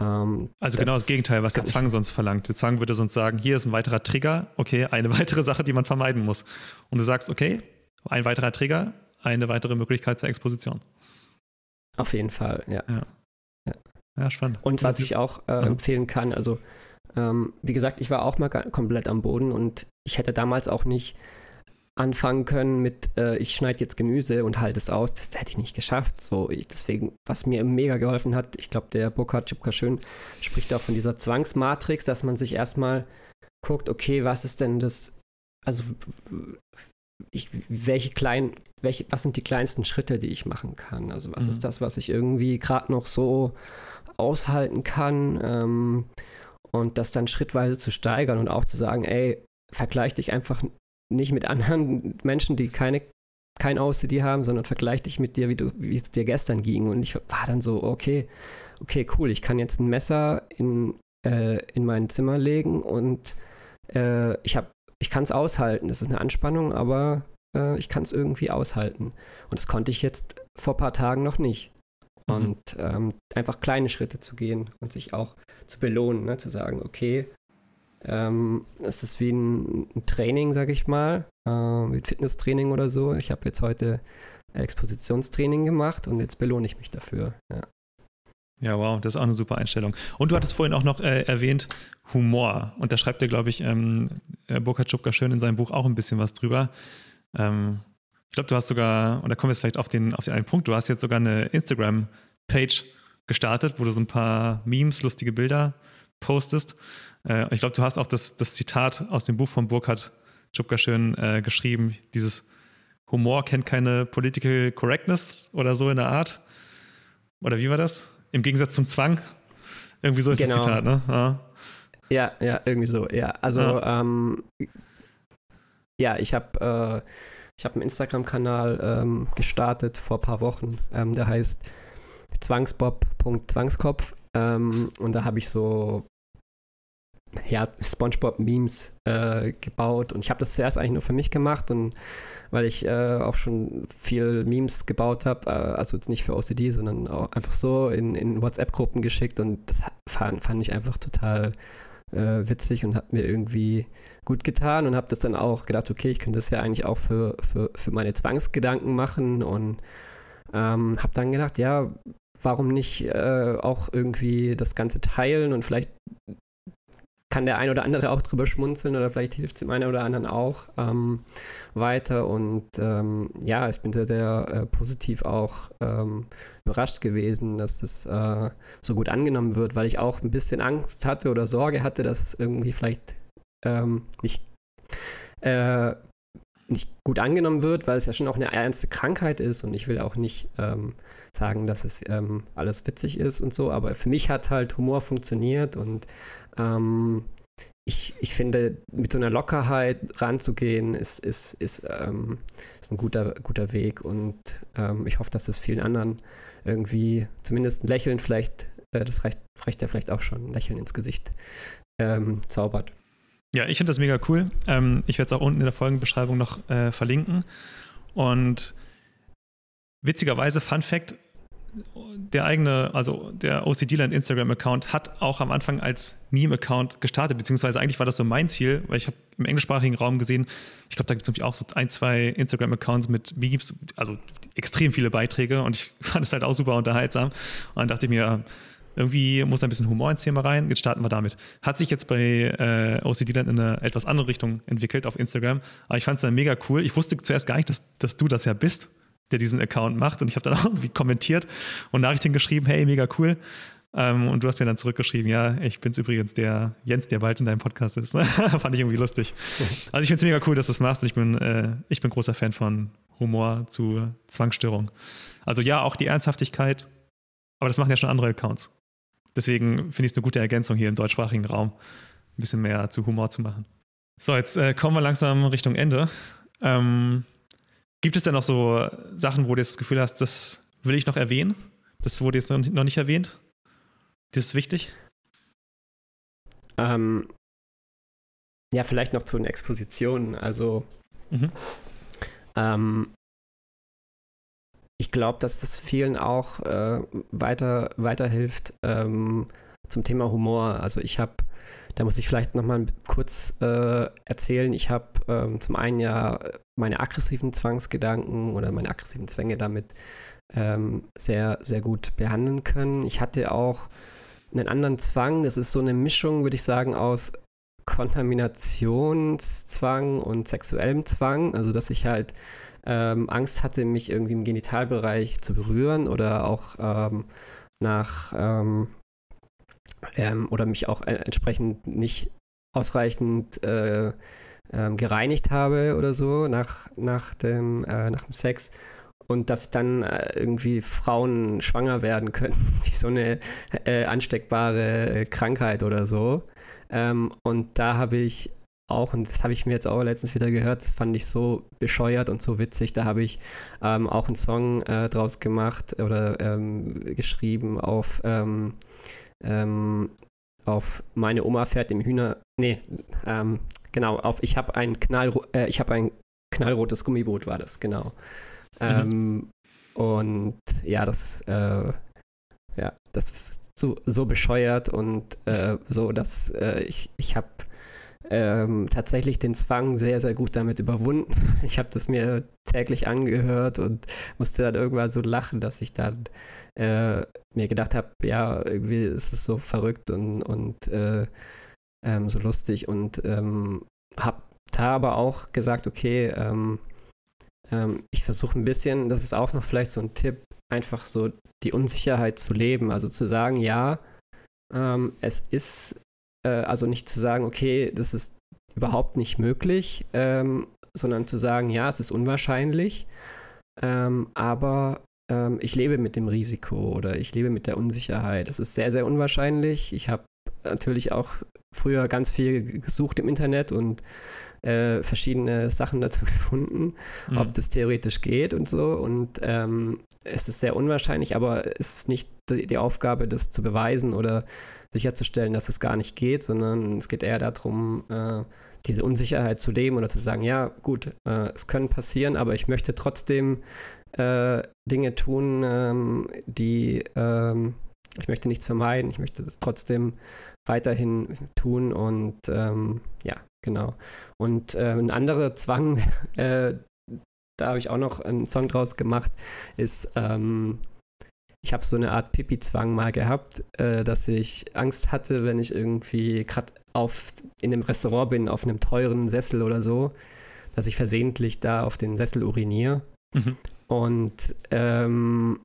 S1: ähm, also genau das Gegenteil, was der Zwang sonst verlangt. Der Zwang würde sonst sagen, hier ist ein weiterer Trigger, okay, eine [LAUGHS] weitere Sache, die man vermeiden muss. Und du sagst, okay, ein weiterer Trigger, eine weitere Möglichkeit zur Exposition.
S2: Auf jeden Fall, ja.
S1: Ja, ja. ja spannend.
S2: Und was ich auch äh, empfehlen kann, also ähm, wie gesagt, ich war auch mal komplett am Boden und ich hätte damals auch nicht anfangen können mit, äh, ich schneide jetzt Gemüse und halte es aus. Das hätte ich nicht geschafft. So, ich, deswegen, was mir mega geholfen hat, ich glaube, der Burkhard Schipka schön spricht auch von dieser Zwangsmatrix, dass man sich erstmal guckt, okay, was ist denn das, also ich, welche kleinen, welche, was sind die kleinsten Schritte, die ich machen kann? Also was mhm. ist das, was ich irgendwie gerade noch so aushalten kann? Ähm, und das dann schrittweise zu steigern und auch zu sagen, ey, vergleich dich einfach nicht mit anderen Menschen, die keine kein OCD haben, sondern vergleich dich mit dir, wie, du, wie es dir gestern ging. Und ich war dann so, okay, okay, cool, ich kann jetzt ein Messer in, äh, in mein Zimmer legen und äh, ich ich kann es aushalten. Das ist eine Anspannung, aber äh, ich kann es irgendwie aushalten. Und das konnte ich jetzt vor ein paar Tagen noch nicht. Mhm. Und ähm, einfach kleine Schritte zu gehen und sich auch zu belohnen, ne? zu sagen, okay, ähm, es ist wie ein, Training, sag ich mal, äh, mit Fitnesstraining oder so. Ich habe jetzt heute Expositionstraining gemacht und jetzt belohne ich mich dafür. Ja.
S1: Ja, wow, das ist auch eine super Einstellung. Und du hattest vorhin auch noch äh, erwähnt Humor. Und da schreibt er, glaube ich, ähm, äh, Burkhard Schupka schön in seinem Buch auch ein bisschen was drüber. Ähm, ich glaube, du hast sogar, und da kommen wir jetzt vielleicht auf den, auf den einen Punkt, du hast jetzt sogar eine Instagram-Page gestartet, wo du so ein paar Memes, lustige Bilder postest. Äh, ich glaube, du hast auch das, das Zitat aus dem Buch von Burkhard Schupka schön äh, geschrieben, dieses Humor kennt keine Political Correctness oder so in der Art. Oder wie war das? Im Gegensatz zum Zwang. Irgendwie so ist genau. das Zitat, ne? Ja.
S2: ja, ja, irgendwie so, ja. Also, ja, ähm, ja ich habe äh, hab einen Instagram-Kanal ähm, gestartet vor ein paar Wochen. Ähm, der heißt zwangsbob.zwangskopf. Ähm, und da habe ich so ja, SpongeBob-Memes äh, gebaut. Und ich habe das zuerst eigentlich nur für mich gemacht und weil ich äh, auch schon viel Memes gebaut habe, äh, also jetzt nicht für OCD, sondern auch einfach so in, in WhatsApp-Gruppen geschickt und das fand, fand ich einfach total äh, witzig und hat mir irgendwie gut getan und habe das dann auch gedacht, okay, ich könnte das ja eigentlich auch für, für, für meine Zwangsgedanken machen und ähm, habe dann gedacht, ja, warum nicht äh, auch irgendwie das Ganze teilen und vielleicht kann der ein oder andere auch drüber schmunzeln oder vielleicht hilft es dem einen oder anderen auch ähm, weiter. Und ähm, ja, ich bin sehr, sehr äh, positiv auch ähm, überrascht gewesen, dass es äh, so gut angenommen wird, weil ich auch ein bisschen Angst hatte oder Sorge hatte, dass es irgendwie vielleicht ähm, nicht, äh, nicht gut angenommen wird, weil es ja schon auch eine ernste Krankheit ist und ich will auch nicht ähm, sagen, dass es ähm, alles witzig ist und so, aber für mich hat halt Humor funktioniert und ähm, ich, ich finde, mit so einer Lockerheit ranzugehen, ist, ist, ist, ähm, ist ein guter, guter Weg und ähm, ich hoffe, dass es vielen anderen irgendwie zumindest ein Lächeln vielleicht äh, das reicht, reicht ja vielleicht auch schon, ein Lächeln ins Gesicht ähm, zaubert.
S1: Ja, ich finde das mega cool. Ähm, ich werde es auch unten in der Folgenbeschreibung noch äh, verlinken. Und witzigerweise, Fun Fact: der eigene, also der OCD-Land Instagram-Account hat auch am Anfang als Meme-Account gestartet, beziehungsweise eigentlich war das so mein Ziel, weil ich habe im englischsprachigen Raum gesehen, ich glaube, da gibt es nämlich auch so ein, zwei Instagram-Accounts mit Memes, also extrem viele Beiträge und ich [LAUGHS] fand es halt auch super unterhaltsam. Und dann dachte ich mir, irgendwie muss ein bisschen Humor ins Thema rein. Jetzt starten wir damit. Hat sich jetzt bei äh, OCD dann in eine etwas andere Richtung entwickelt auf Instagram. Aber ich fand es dann mega cool. Ich wusste zuerst gar nicht, dass, dass du das ja bist, der diesen Account macht. Und ich habe dann [LAUGHS] auch irgendwie kommentiert und Nachrichten geschrieben, hey, mega cool. Ähm, und du hast mir dann zurückgeschrieben, ja, ich bin's übrigens der Jens, der bald in deinem Podcast ist. [LAUGHS] Fand ich irgendwie lustig. Also ich finde es mega cool, dass du es machst und ich bin, äh, ich bin großer Fan von Humor zu Zwangsstörung. Also ja, auch die Ernsthaftigkeit, aber das machen ja schon andere Accounts. Deswegen finde ich es eine gute Ergänzung hier im deutschsprachigen Raum, ein bisschen mehr zu Humor zu machen. So, jetzt äh, kommen wir langsam Richtung Ende. Ähm, gibt es denn noch so Sachen, wo du das Gefühl hast, das will ich noch erwähnen? Das wurde jetzt noch nicht erwähnt? Das ist wichtig?
S2: Ähm, ja, vielleicht noch zu den Expositionen. Also, mhm. ähm, ich glaube, dass das vielen auch äh, weiter, weiterhilft ähm, zum Thema Humor. Also ich habe, da muss ich vielleicht nochmal kurz äh, erzählen, ich habe ähm, zum einen ja meine aggressiven Zwangsgedanken oder meine aggressiven Zwänge damit ähm, sehr, sehr gut behandeln können. Ich hatte auch einen anderen Zwang, das ist so eine Mischung, würde ich sagen, aus Kontaminationszwang und sexuellem Zwang. Also dass ich halt ähm, Angst hatte, mich irgendwie im Genitalbereich zu berühren oder auch ähm, nach ähm, ähm oder mich auch entsprechend nicht ausreichend äh, ähm, gereinigt habe oder so nach, nach, dem, äh, nach dem Sex und dass dann äh, irgendwie Frauen schwanger werden können, [LAUGHS] wie so eine äh, ansteckbare Krankheit oder so. Ähm, und da habe ich auch, und das habe ich mir jetzt auch letztens wieder gehört, das fand ich so bescheuert und so witzig. Da habe ich ähm, auch einen Song äh, draus gemacht oder ähm, geschrieben auf, ähm, auf Meine Oma fährt im Hühner. Nee, ähm, genau, auf Ich habe ein, Knall, äh, hab ein knallrotes Gummiboot, war das, genau. Mhm. Ähm, und ja, das, äh, ja, das ist so, so bescheuert und äh, so, dass äh, ich, ich habe ähm, tatsächlich den Zwang sehr, sehr gut damit überwunden. [LAUGHS] Ich habe das mir täglich angehört und musste dann irgendwann so lachen, dass ich dann äh, mir gedacht habe, ja, irgendwie ist es so verrückt und, und äh, ähm, so lustig und ähm, habe da aber auch gesagt, okay, ähm, ähm, ich versuche ein bisschen, das ist auch noch vielleicht so ein Tipp, einfach so die Unsicherheit zu leben, also zu sagen, ja, ähm, es ist äh, also nicht zu sagen, okay, das ist überhaupt nicht möglich, ähm, sondern zu sagen, ja, es ist unwahrscheinlich, ähm, aber ähm, ich lebe mit dem Risiko oder ich lebe mit der Unsicherheit. Es ist sehr, sehr unwahrscheinlich. Ich habe natürlich auch früher ganz viel gesucht im Internet und äh, verschiedene Sachen dazu [LAUGHS] gefunden, mhm. ob das theoretisch geht und so. Und ähm, es ist sehr unwahrscheinlich, aber es ist nicht die, die Aufgabe, das zu beweisen oder sicherzustellen, dass es gar nicht geht, sondern es geht eher darum, äh, diese Unsicherheit zu leben oder zu sagen, ja, gut, äh, es können passieren, aber ich möchte trotzdem äh, Dinge tun, ähm, die ähm, ich möchte nichts vermeiden, ich möchte das trotzdem weiterhin tun und ähm, ja, genau. Und äh, ein anderer Zwang, [LAUGHS] äh, da habe ich auch noch einen Song draus gemacht, ist ähm, ich habe so eine Art Pipi-Zwang mal gehabt, äh, dass ich Angst hatte, wenn ich irgendwie gerade auf in einem Restaurant bin, auf einem teuren Sessel oder so, dass ich versehentlich da auf den Sessel uriniere. Mhm. Und ähm,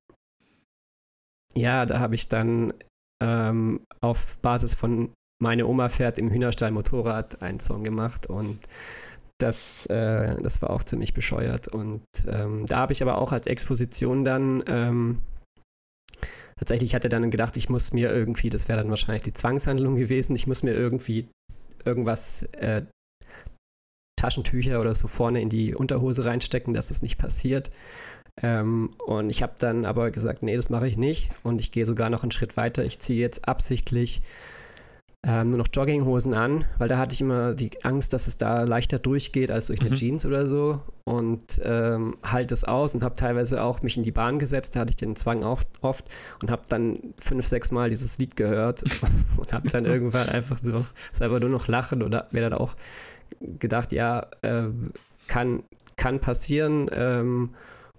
S2: ja, da habe ich dann ähm, auf Basis von Meine Oma fährt im Hühnerstall Motorrad einen Song gemacht und das, äh, das war auch ziemlich bescheuert. Und ähm, da habe ich aber auch als Exposition dann ähm, tatsächlich hatte dann gedacht, ich muss mir irgendwie, das wäre dann wahrscheinlich die Zwangshandlung gewesen, ich muss mir irgendwie irgendwas, äh, Taschentücher oder so vorne in die Unterhose reinstecken, dass das nicht passiert. Ähm, und ich habe dann aber gesagt, nee, das mache ich nicht. Und ich gehe sogar noch einen Schritt weiter. Ich ziehe jetzt absichtlich ähm, nur noch Jogginghosen an, weil da hatte ich immer die Angst, dass es da leichter durchgeht als durch eine mhm. Jeans oder so. Und ähm, halt es aus und habe teilweise auch mich in die Bahn gesetzt, da hatte ich den Zwang auch oft und habe dann fünf, sechs Mal dieses Lied gehört [LAUGHS] und habe dann irgendwann einfach so selber nur noch lachen oder mir dann auch gedacht, ja, äh, kann, kann passieren. Ähm,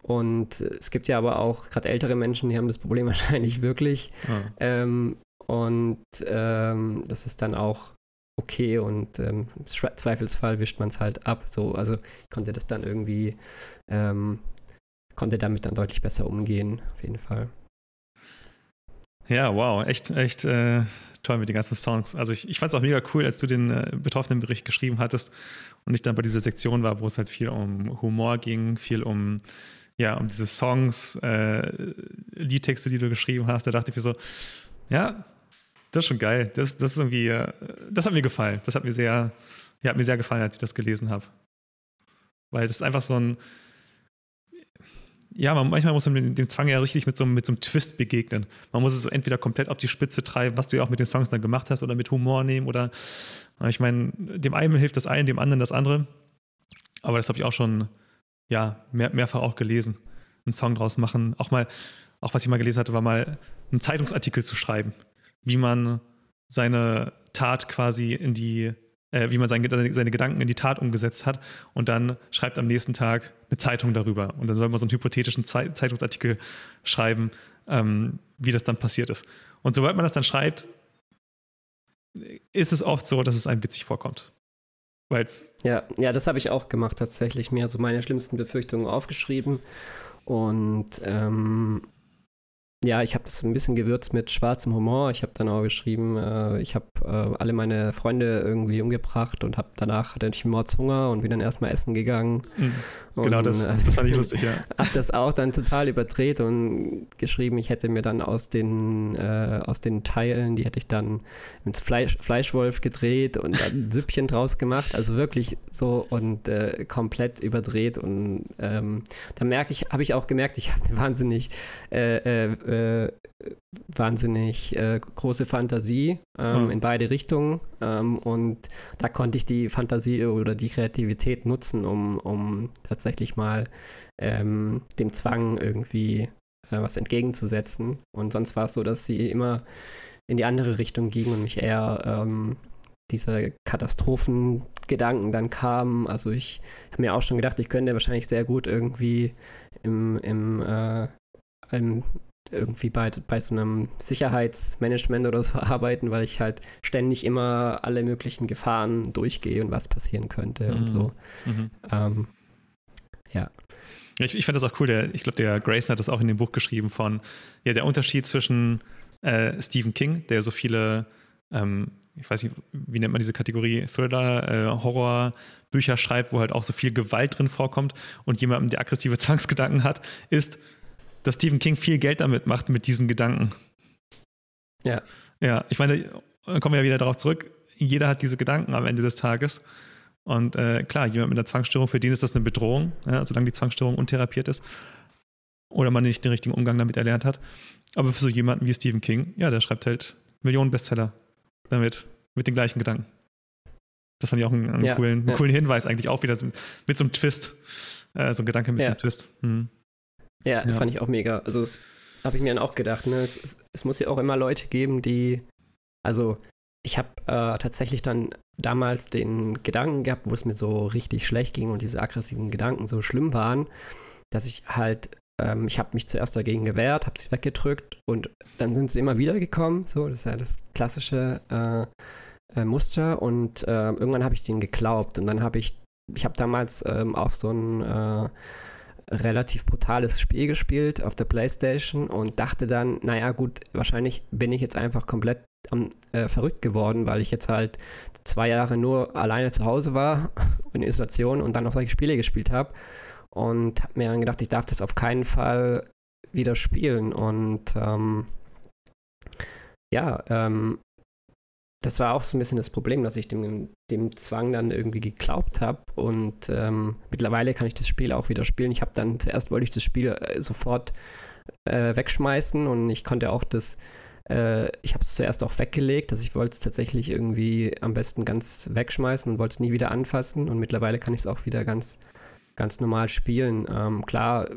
S2: und es gibt ja aber auch gerade ältere Menschen, die haben das Problem [LAUGHS] wahrscheinlich wirklich. Ah. Ähm, und ähm, das ist dann auch okay und ähm, im Zweifelsfall wischt man es halt ab. So, also ich konnte das dann irgendwie, ähm, konnte damit dann deutlich besser umgehen, auf jeden Fall.
S1: Ja, wow, echt, echt äh, toll mit den ganzen Songs. Also ich, ich fand es auch mega cool, als du den äh, betroffenen Bericht geschrieben hattest und ich dann bei dieser Sektion war, wo es halt viel um Humor ging, viel um ja, um diese Songs, äh, Liedtexte, die du geschrieben hast, da dachte ich mir so, ja, das ist schon geil. Das, das ist irgendwie, äh, das hat mir gefallen. Das hat mir sehr, ja, hat mir sehr gefallen, als ich das gelesen habe. Weil das ist einfach so ein, ja, man, manchmal muss man dem, dem Zwang ja richtig mit so, mit so einem Twist begegnen. Man muss es so entweder komplett auf die Spitze treiben, was du ja auch mit den Songs dann gemacht hast, oder mit Humor nehmen, oder ich meine, dem einen hilft das eine, dem anderen das andere. Aber das habe ich auch schon, ja, mehr, mehrfach auch gelesen. Einen Song draus machen. Auch mal, auch was ich mal gelesen hatte, war mal einen Zeitungsartikel zu schreiben wie man seine Tat quasi in die, äh, wie man sein, seine Gedanken in die Tat umgesetzt hat und dann schreibt am nächsten Tag eine Zeitung darüber. Und dann soll man so einen hypothetischen Ze Zeitungsartikel schreiben, ähm, wie das dann passiert ist. Und sobald man das dann schreibt, ist es oft so, dass es einem witzig vorkommt.
S2: Weil's ja, ja, das habe ich auch gemacht tatsächlich. Mir so meine schlimmsten Befürchtungen aufgeschrieben. Und ähm, ja, ich habe das ein bisschen gewürzt mit schwarzem Humor. Ich habe dann auch geschrieben, äh, ich habe äh, alle meine Freunde irgendwie umgebracht und habe danach hatte ich Mordshunger und bin dann erstmal essen gegangen.
S1: Mhm. Genau, das, äh, das fand ich lustig, ja. [LAUGHS]
S2: habe das auch dann total überdreht und geschrieben, ich hätte mir dann aus den, äh, aus den Teilen, die hätte ich dann ins Fleisch, Fleischwolf gedreht und dann Süppchen draus gemacht. Also wirklich so und äh, komplett überdreht. Und ähm, da merke ich, habe ich auch gemerkt, ich habe [LAUGHS] wahnsinnig äh, wahnsinnig äh, große Fantasie ähm, mhm. in beide Richtungen. Ähm, und da konnte ich die Fantasie oder die Kreativität nutzen, um, um tatsächlich mal ähm, dem Zwang irgendwie äh, was entgegenzusetzen. Und sonst war es so, dass sie immer in die andere Richtung ging und mich eher ähm, diese Katastrophengedanken dann kamen. Also ich habe mir auch schon gedacht, ich könnte wahrscheinlich sehr gut irgendwie im, im, äh, im irgendwie bei, bei so einem Sicherheitsmanagement oder so [LAUGHS] arbeiten, weil ich halt ständig immer alle möglichen Gefahren durchgehe und was passieren könnte mhm. und so. Mhm. Ähm, ja.
S1: Ich, ich fand das auch cool. Der, ich glaube, der Grayson hat das auch in dem Buch geschrieben von, ja, der Unterschied zwischen äh, Stephen King, der so viele, ähm, ich weiß nicht, wie nennt man diese Kategorie, Thriller, äh, Horror, Bücher schreibt, wo halt auch so viel Gewalt drin vorkommt und jemandem, der aggressive [LAUGHS] Zwangsgedanken hat, ist, dass Stephen King viel Geld damit macht, mit diesen Gedanken.
S2: Ja.
S1: Ja, ich meine, kommen wir ja wieder darauf zurück. Jeder hat diese Gedanken am Ende des Tages. Und äh, klar, jemand mit einer Zwangsstörung, für den ist das eine Bedrohung, ja, solange die Zwangsstörung untherapiert ist. Oder man nicht den richtigen Umgang damit erlernt hat. Aber für so jemanden wie Stephen King, ja, der schreibt halt Millionen Bestseller damit, mit den gleichen Gedanken. Das fand ich auch einen, einen ja, coolen, ja. coolen, Hinweis, eigentlich auch wieder mit so einem Twist. Äh, so ein Gedanke mit ja. so einem Twist. Hm.
S2: Ja, ja, fand ich auch mega. Also, das habe ich mir dann auch gedacht. Ne? Es, es, es, muss ja auch immer Leute geben, die. Also, ich habe äh, tatsächlich dann damals den Gedanken gehabt, wo es mir so richtig schlecht ging und diese aggressiven Gedanken so schlimm waren, dass ich halt. Ähm, ich habe mich zuerst dagegen gewehrt, habe sie weggedrückt und dann sind sie immer wieder gekommen. So, das ist ja das klassische äh, äh, Muster. Und äh, irgendwann habe ich denen geglaubt und dann habe ich. Ich habe damals ähm, auch so ein äh, relativ brutales Spiel gespielt auf der Playstation und dachte dann, naja gut, wahrscheinlich bin ich jetzt einfach komplett am, äh, verrückt geworden, weil ich jetzt halt zwei Jahre nur alleine zu Hause war [LAUGHS] in Isolation und dann noch solche Spiele gespielt habe und habe mir dann gedacht, ich darf das auf keinen Fall wieder spielen und ähm, ja, ähm, das war auch so ein bisschen das Problem, dass ich dem, dem Zwang dann irgendwie geglaubt habe. Und ähm, mittlerweile kann ich das Spiel auch wieder spielen. Ich habe dann, zuerst wollte ich das Spiel äh, sofort äh, wegschmeißen und ich konnte auch das, äh, ich habe es zuerst auch weggelegt, also ich wollte es tatsächlich irgendwie am besten ganz wegschmeißen und wollte es nie wieder anfassen. Und mittlerweile kann ich es auch wieder ganz, ganz normal spielen. Ähm, klar,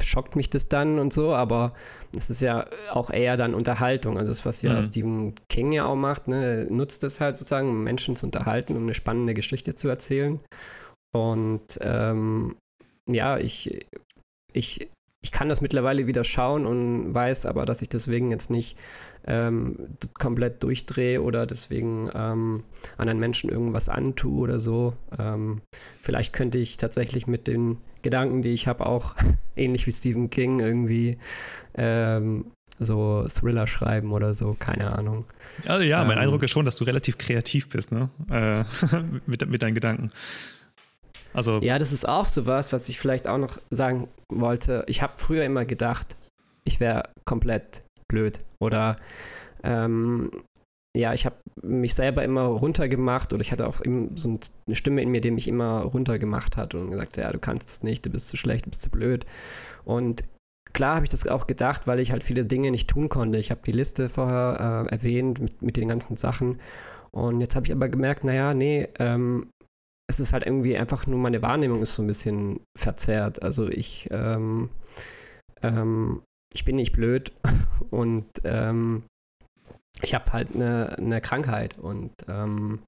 S2: schockt mich das dann und so, aber es ist ja auch eher dann Unterhaltung. Also das, was ja mhm. Stephen King ja auch macht, ne, nutzt das halt sozusagen, um Menschen zu unterhalten, um eine spannende Geschichte zu erzählen. Und ähm, ja, ich, ich, ich kann das mittlerweile wieder schauen und weiß aber, dass ich deswegen jetzt nicht ähm, komplett durchdrehe oder deswegen ähm, anderen Menschen irgendwas antue oder so. Ähm, vielleicht könnte ich tatsächlich mit den Gedanken, die ich habe, auch [LAUGHS] ähnlich wie Stephen King irgendwie ähm, so Thriller schreiben oder so, keine Ahnung.
S1: Also ja, mein ähm, Eindruck ist schon, dass du relativ kreativ bist, ne? Äh, [LAUGHS] mit, mit deinen Gedanken.
S2: Also ja, das ist auch so was, was ich vielleicht auch noch sagen wollte. Ich habe früher immer gedacht, ich wäre komplett blöd oder ähm, ja, ich habe mich selber immer runtergemacht oder ich hatte auch so eine Stimme in mir, die mich immer runtergemacht hat und gesagt, ja, du kannst es nicht, du bist zu schlecht, du bist zu blöd. Und klar habe ich das auch gedacht, weil ich halt viele Dinge nicht tun konnte. Ich habe die Liste vorher äh, erwähnt mit, mit, den ganzen Sachen. Und jetzt habe ich aber gemerkt, naja, nee, ähm, es ist halt irgendwie einfach nur meine Wahrnehmung ist so ein bisschen verzerrt. Also ich, ähm, ähm, ich bin nicht blöd [LAUGHS] und ähm, ich habe halt eine, eine Krankheit und, ähm,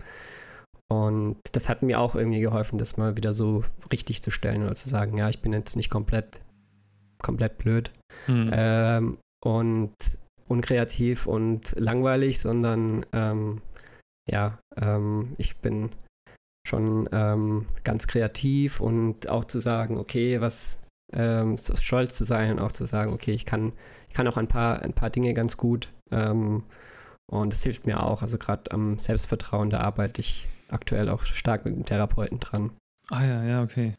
S2: und das hat mir auch irgendwie geholfen, das mal wieder so richtig zu stellen oder zu sagen, ja, ich bin jetzt nicht komplett, komplett blöd mhm. ähm, und unkreativ und langweilig, sondern ähm, ja, ähm, ich bin schon ähm, ganz kreativ und auch zu sagen, okay, was ähm, stolz zu sein und auch zu sagen, okay, ich kann, ich kann auch ein paar, ein paar Dinge ganz gut. Ähm, und das hilft mir auch. Also gerade am Selbstvertrauen, da arbeite ich aktuell auch stark mit dem Therapeuten dran.
S1: Ah ja, ja, okay.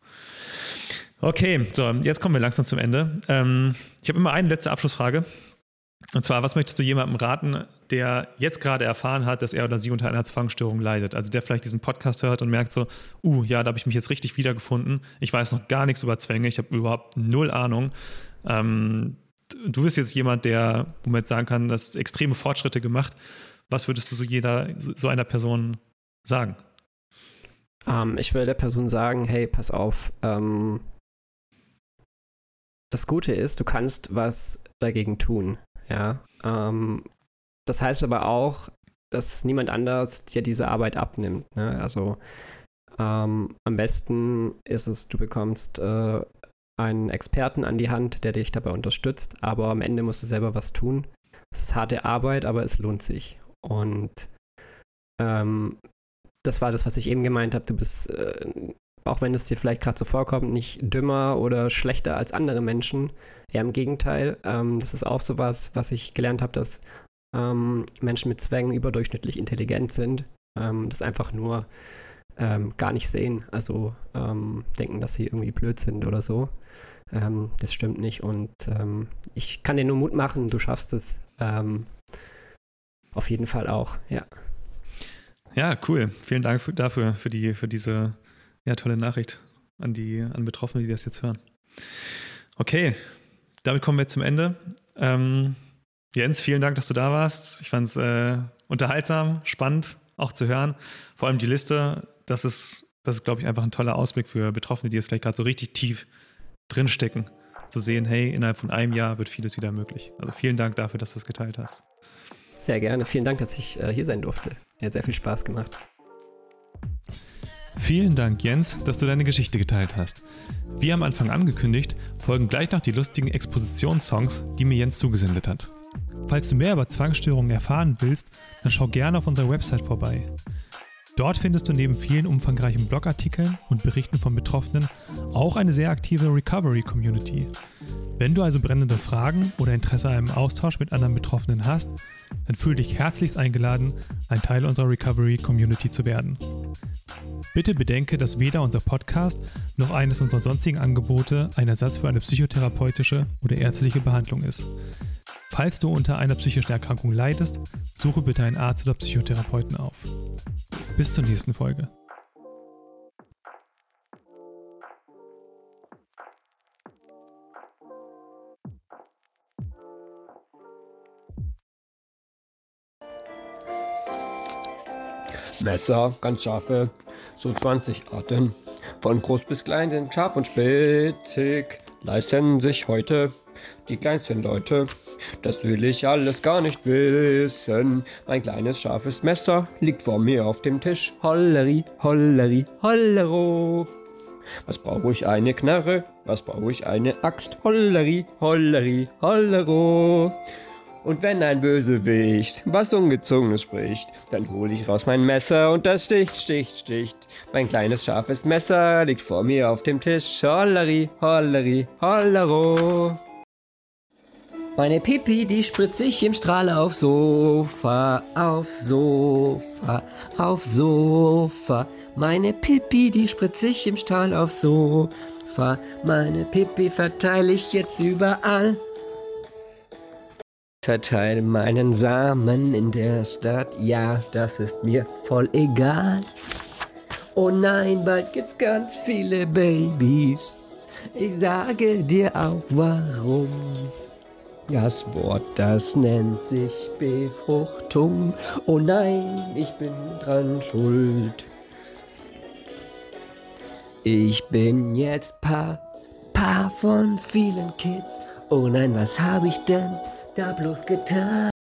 S1: Okay, so, jetzt kommen wir langsam zum Ende. Ähm, ich habe immer eine letzte Abschlussfrage. Und zwar, was möchtest du jemandem raten, der jetzt gerade erfahren hat, dass er oder sie unter einer Zwangsstörung leidet? Also der vielleicht diesen Podcast hört und merkt so, uh, ja, da habe ich mich jetzt richtig wiedergefunden. Ich weiß noch gar nichts über Zwänge, ich habe überhaupt null Ahnung. Ähm, du bist jetzt jemand, der, wo man sagen kann, dass extreme Fortschritte gemacht. Was würdest du so jeder, so einer Person sagen?
S2: Um, ähm, ich will der Person sagen, hey, pass auf. Ähm, das Gute ist, du kannst was dagegen tun. Ja. Ähm, das heißt aber auch, dass niemand anders dir diese Arbeit abnimmt. Ne? Also ähm, am besten ist es, du bekommst äh, einen Experten an die Hand, der dich dabei unterstützt, aber am Ende musst du selber was tun. Es ist harte Arbeit, aber es lohnt sich. Und ähm, das war das, was ich eben gemeint habe. Du bist, äh, auch wenn es dir vielleicht gerade so vorkommt, nicht dümmer oder schlechter als andere Menschen. Ja, im Gegenteil. Ähm, das ist auch so was, was ich gelernt habe, dass ähm, Menschen mit Zwängen überdurchschnittlich intelligent sind. Ähm, das einfach nur ähm, gar nicht sehen. Also ähm, denken, dass sie irgendwie blöd sind oder so. Ähm, das stimmt nicht. Und ähm, ich kann dir nur Mut machen, du schaffst es ähm, auf jeden Fall auch, ja.
S1: Ja, cool. Vielen Dank für, dafür, für, die, für diese ja, tolle Nachricht an die an Betroffene, die das jetzt hören. Okay, damit kommen wir zum Ende. Ähm, Jens, vielen Dank, dass du da warst. Ich fand es äh, unterhaltsam, spannend auch zu hören. Vor allem die Liste das ist, das ist, glaube ich, einfach ein toller Ausblick für Betroffene, die jetzt vielleicht gerade so richtig tief drinstecken, zu sehen, hey, innerhalb von einem Jahr wird vieles wieder möglich. Also vielen Dank dafür, dass du das geteilt hast.
S2: Sehr gerne. Vielen Dank, dass ich äh, hier sein durfte. Hat sehr viel Spaß gemacht.
S1: Vielen Dank, Jens, dass du deine Geschichte geteilt hast. Wie am Anfang angekündigt, folgen gleich noch die lustigen Expositionssongs, die mir Jens zugesendet hat. Falls du mehr über Zwangsstörungen erfahren willst, dann schau gerne auf unserer Website vorbei. Dort findest du neben vielen umfangreichen Blogartikeln und Berichten von Betroffenen auch eine sehr aktive Recovery-Community. Wenn du also brennende Fragen oder Interesse an einem Austausch mit anderen Betroffenen hast, dann fühle dich herzlichst eingeladen, ein Teil unserer Recovery-Community zu werden. Bitte bedenke, dass weder unser Podcast noch eines unserer sonstigen Angebote ein Ersatz für eine psychotherapeutische oder ärztliche Behandlung ist. Falls du unter einer psychischen Erkrankung leidest, suche bitte einen Arzt oder Psychotherapeuten auf. Bis zur nächsten Folge.
S2: Messer, ganz scharfe, so 20 Arten. Von groß bis klein sind scharf und spitzig, leisten sich heute die kleinsten Leute. Das will ich alles gar nicht wissen. Mein kleines scharfes Messer liegt vor mir auf dem Tisch. Holleri, holleri, hollero. Was brauche ich eine Knarre? Was brauche ich eine Axt? Holleri, holleri, hollero. Und wenn ein Bösewicht was Ungezogenes spricht, dann hol ich raus mein Messer und das sticht, sticht, sticht. Mein kleines scharfes Messer liegt vor mir auf dem Tisch. Holleri, holleri, hollero. Meine Pipi, die spritze ich im Strahl auf Sofa, auf Sofa, auf Sofa. Meine Pipi, die spritze ich im Strahl auf Sofa. Meine Pipi verteile ich jetzt überall. Verteile meinen Samen in der Stadt, ja, das ist mir voll egal. Oh nein, bald gibt's ganz viele Babys. Ich sage dir auch warum. Das Wort, das nennt sich Befruchtung. Oh nein, ich bin dran schuld. Ich bin jetzt Papa von vielen Kids. Oh nein, was hab ich denn da bloß getan?